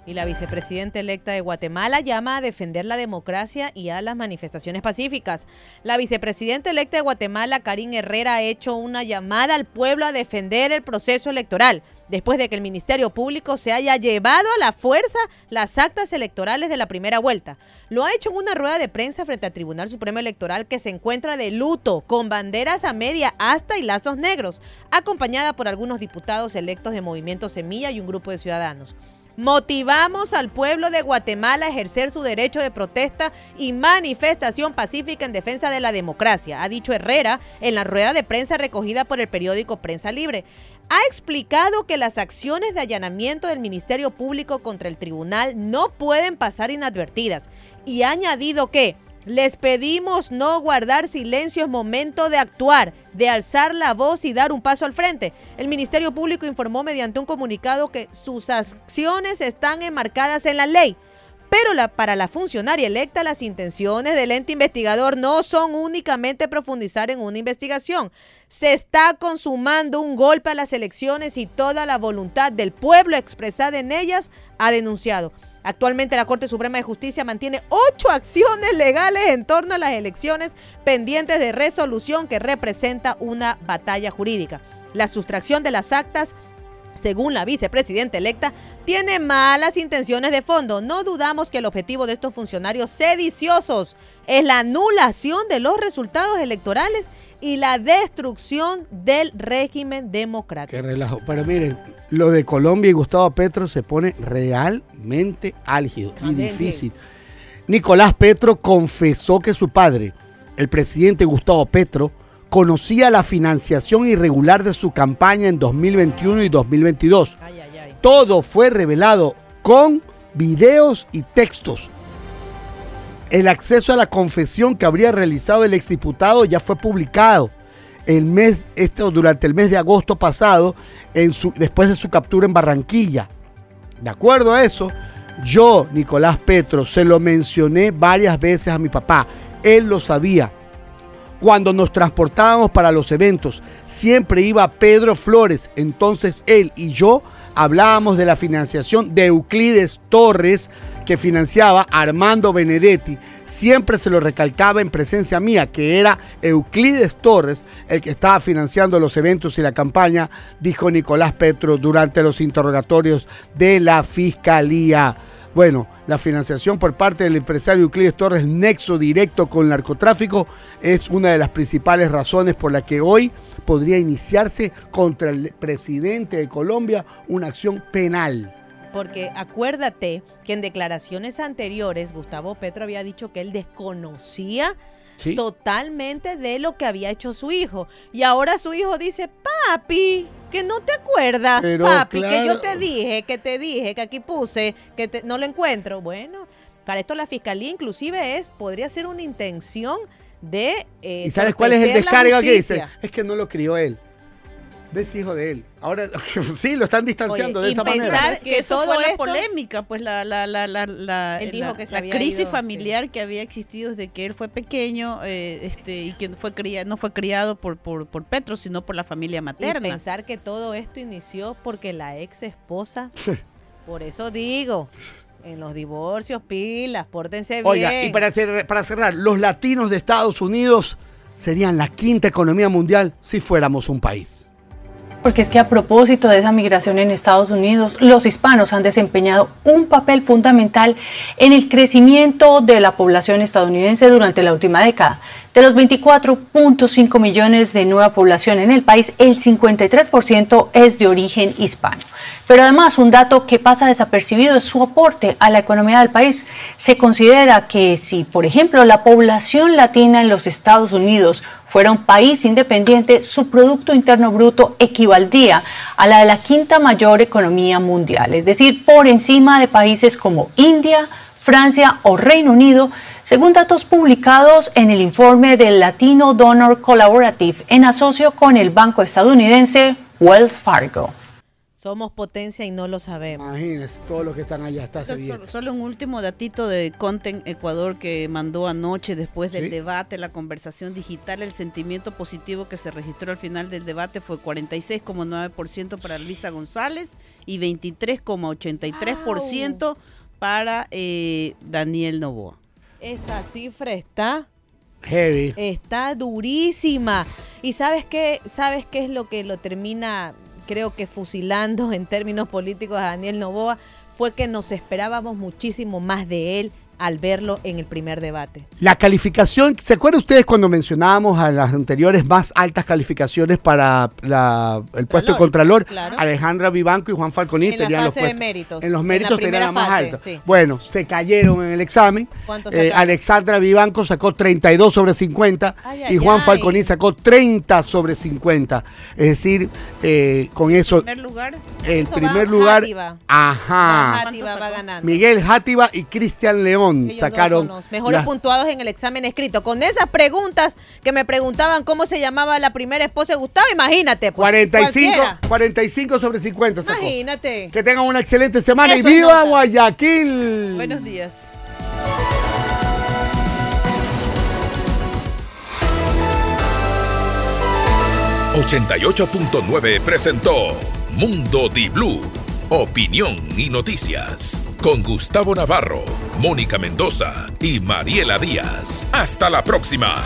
Y la vicepresidenta electa de Guatemala llama a defender la democracia y a las manifestaciones pacíficas. La vicepresidenta electa de Guatemala, Karin Herrera, ha hecho una llamada al pueblo a defender el proceso electoral, después de que el Ministerio Público se haya llevado a la fuerza las actas electorales de la primera vuelta. Lo ha hecho en una rueda de prensa frente al Tribunal Supremo Electoral que se encuentra de luto, con banderas a media asta y lazos negros, acompañada por algunos diputados electos de Movimiento Semilla y un grupo de ciudadanos. Motivamos al pueblo de Guatemala a ejercer su derecho de protesta y manifestación pacífica en defensa de la democracia, ha dicho Herrera en la rueda de prensa recogida por el periódico Prensa Libre. Ha explicado que las acciones de allanamiento del Ministerio Público contra el tribunal no pueden pasar inadvertidas y ha añadido que les pedimos no guardar silencio, es momento de actuar, de alzar la voz y dar un paso al frente. El Ministerio Público informó mediante un comunicado que sus acciones están enmarcadas en la ley. Pero para la funcionaria electa las intenciones del ente investigador no son únicamente profundizar en una investigación. Se está consumando un golpe a las elecciones y toda la voluntad del pueblo expresada en ellas ha denunciado. Actualmente la Corte Suprema de Justicia mantiene ocho acciones legales en torno a las elecciones pendientes de resolución que representa una batalla jurídica. La sustracción de las actas según la vicepresidenta electa, tiene malas intenciones de fondo. No dudamos que el objetivo de estos funcionarios sediciosos es la anulación de los resultados electorales y la destrucción del régimen democrático. Qué relajo. Pero miren, lo de Colombia y Gustavo Petro se pone realmente álgido y difícil. Nicolás Petro confesó que su padre, el presidente Gustavo Petro, conocía la financiación irregular de su campaña en 2021 y 2022. Todo fue revelado con videos y textos. El acceso a la confesión que habría realizado el exdiputado ya fue publicado el mes, esto durante el mes de agosto pasado, en su, después de su captura en Barranquilla. De acuerdo a eso, yo, Nicolás Petro, se lo mencioné varias veces a mi papá. Él lo sabía. Cuando nos transportábamos para los eventos, siempre iba Pedro Flores. Entonces él y yo hablábamos de la financiación de Euclides Torres, que financiaba Armando Benedetti. Siempre se lo recalcaba en presencia mía, que era Euclides Torres el que estaba financiando los eventos y la campaña, dijo Nicolás Petro durante los interrogatorios de la Fiscalía. Bueno, la financiación por parte del empresario Euclides Torres, nexo directo con el narcotráfico, es una de las principales razones por la que hoy podría iniciarse contra el presidente de Colombia una acción penal. Porque acuérdate que en declaraciones anteriores Gustavo Petro había dicho que él desconocía Sí. totalmente de lo que había hecho su hijo. Y ahora su hijo dice, papi, que no te acuerdas, Pero, papi, que yo te dije, que te dije, que aquí puse, que te- no lo encuentro. Bueno, para esto la fiscalía inclusive es, podría ser una intención de... eh, ¿Y sabes cuál es el descargo que dice? Es que no lo crió él. ¿Ves hijo de él? Ahora sí, lo están distanciando Oye, de y esa pensar manera. que eso todo fue la esto- polémica, pues la, la, la, la, la, Él dijo la- que se la había crisis ido, sí. familiar que había existido desde que él fue pequeño eh, este y que fue cría, no fue criado por, por, por Petro, sino por la familia Y materna. pensar que todo esto inició porque la ex esposa, por eso digo, en los divorcios, pilas, pórtense bien. Oiga, y para cerrar, los latinos de Estados Unidos serían la quinta economía mundial si fuéramos un país. Porque es que a propósito de esa migración en Estados Unidos, los hispanos han desempeñado un papel fundamental en el crecimiento de la población estadounidense durante la última década. De los 24.5 millones de nueva población en el país, el 53% es de origen hispano. Pero además, un dato que pasa desapercibido es su aporte a la economía del país. Se considera que si, por ejemplo, la población latina en los Estados Unidos fuera un país independiente, su Producto Interno Bruto equivaldría a la de la quinta mayor economía mundial, es decir, por encima de países como India, Francia o Reino Unido, según datos publicados en el informe del Latino Donor Collaborative en asocio con el banco estadounidense Wells Fargo. Somos potencia y no lo sabemos. Imagínense, todos los que están allá hasta hace Solo, bien. solo- solo un último datito de Content Ecuador que mandó anoche después del Sí. debate, la conversación digital, el sentimiento positivo que se registró al final del debate fue 46,9% para Luisa González y 23,83% para eh, Daniel Novoa. Esa cifra está Heavy. Está durísima. ¿Y sabes qué? ¿Sabes qué es lo que lo termina, creo que fusilando en términos políticos a Daniel Novoa? Fue que nos esperábamos muchísimo más de él al verlo en el primer debate. La calificación, ¿se acuerdan ustedes cuando mencionábamos a las anteriores más altas calificaciones para la- el puesto de Contralor? claro. Alejandra Vivanco y Juan Falconi En la tenían los fase de puestos. méritos. En los En la méritos tenían la más fase, alta. sí. Bueno, se cayeron en el examen. ¿Cuánto Eh, sacaron? Alexandra Vivanco sacó 32 sobre 50 Ay, y ay, Juan ay. Falconi sacó 30 sobre 50. Es decir, eh, con eso, primer lugar? el Eso primer va lugar, Játiva. ajá, Játiva va ganando. Miguel Játiva y Cristian León Ellos dos sacaron son los mejores las- puntuados en el examen escrito. Con esas preguntas que me preguntaban cómo se llamaba la primera esposa de Gustavo, imagínate. Pues, 45, cualquiera. 45 sobre 50 sacó. Imagínate. Que tengan una excelente semana Eso y viva nota. Guayaquil. Buenos días. Blue 88.9 presentó Mundo Di Blue. Opinión y noticias. Con Gustavo Navarro, Mónica Mendoza y Mariela Díaz. Hasta la próxima.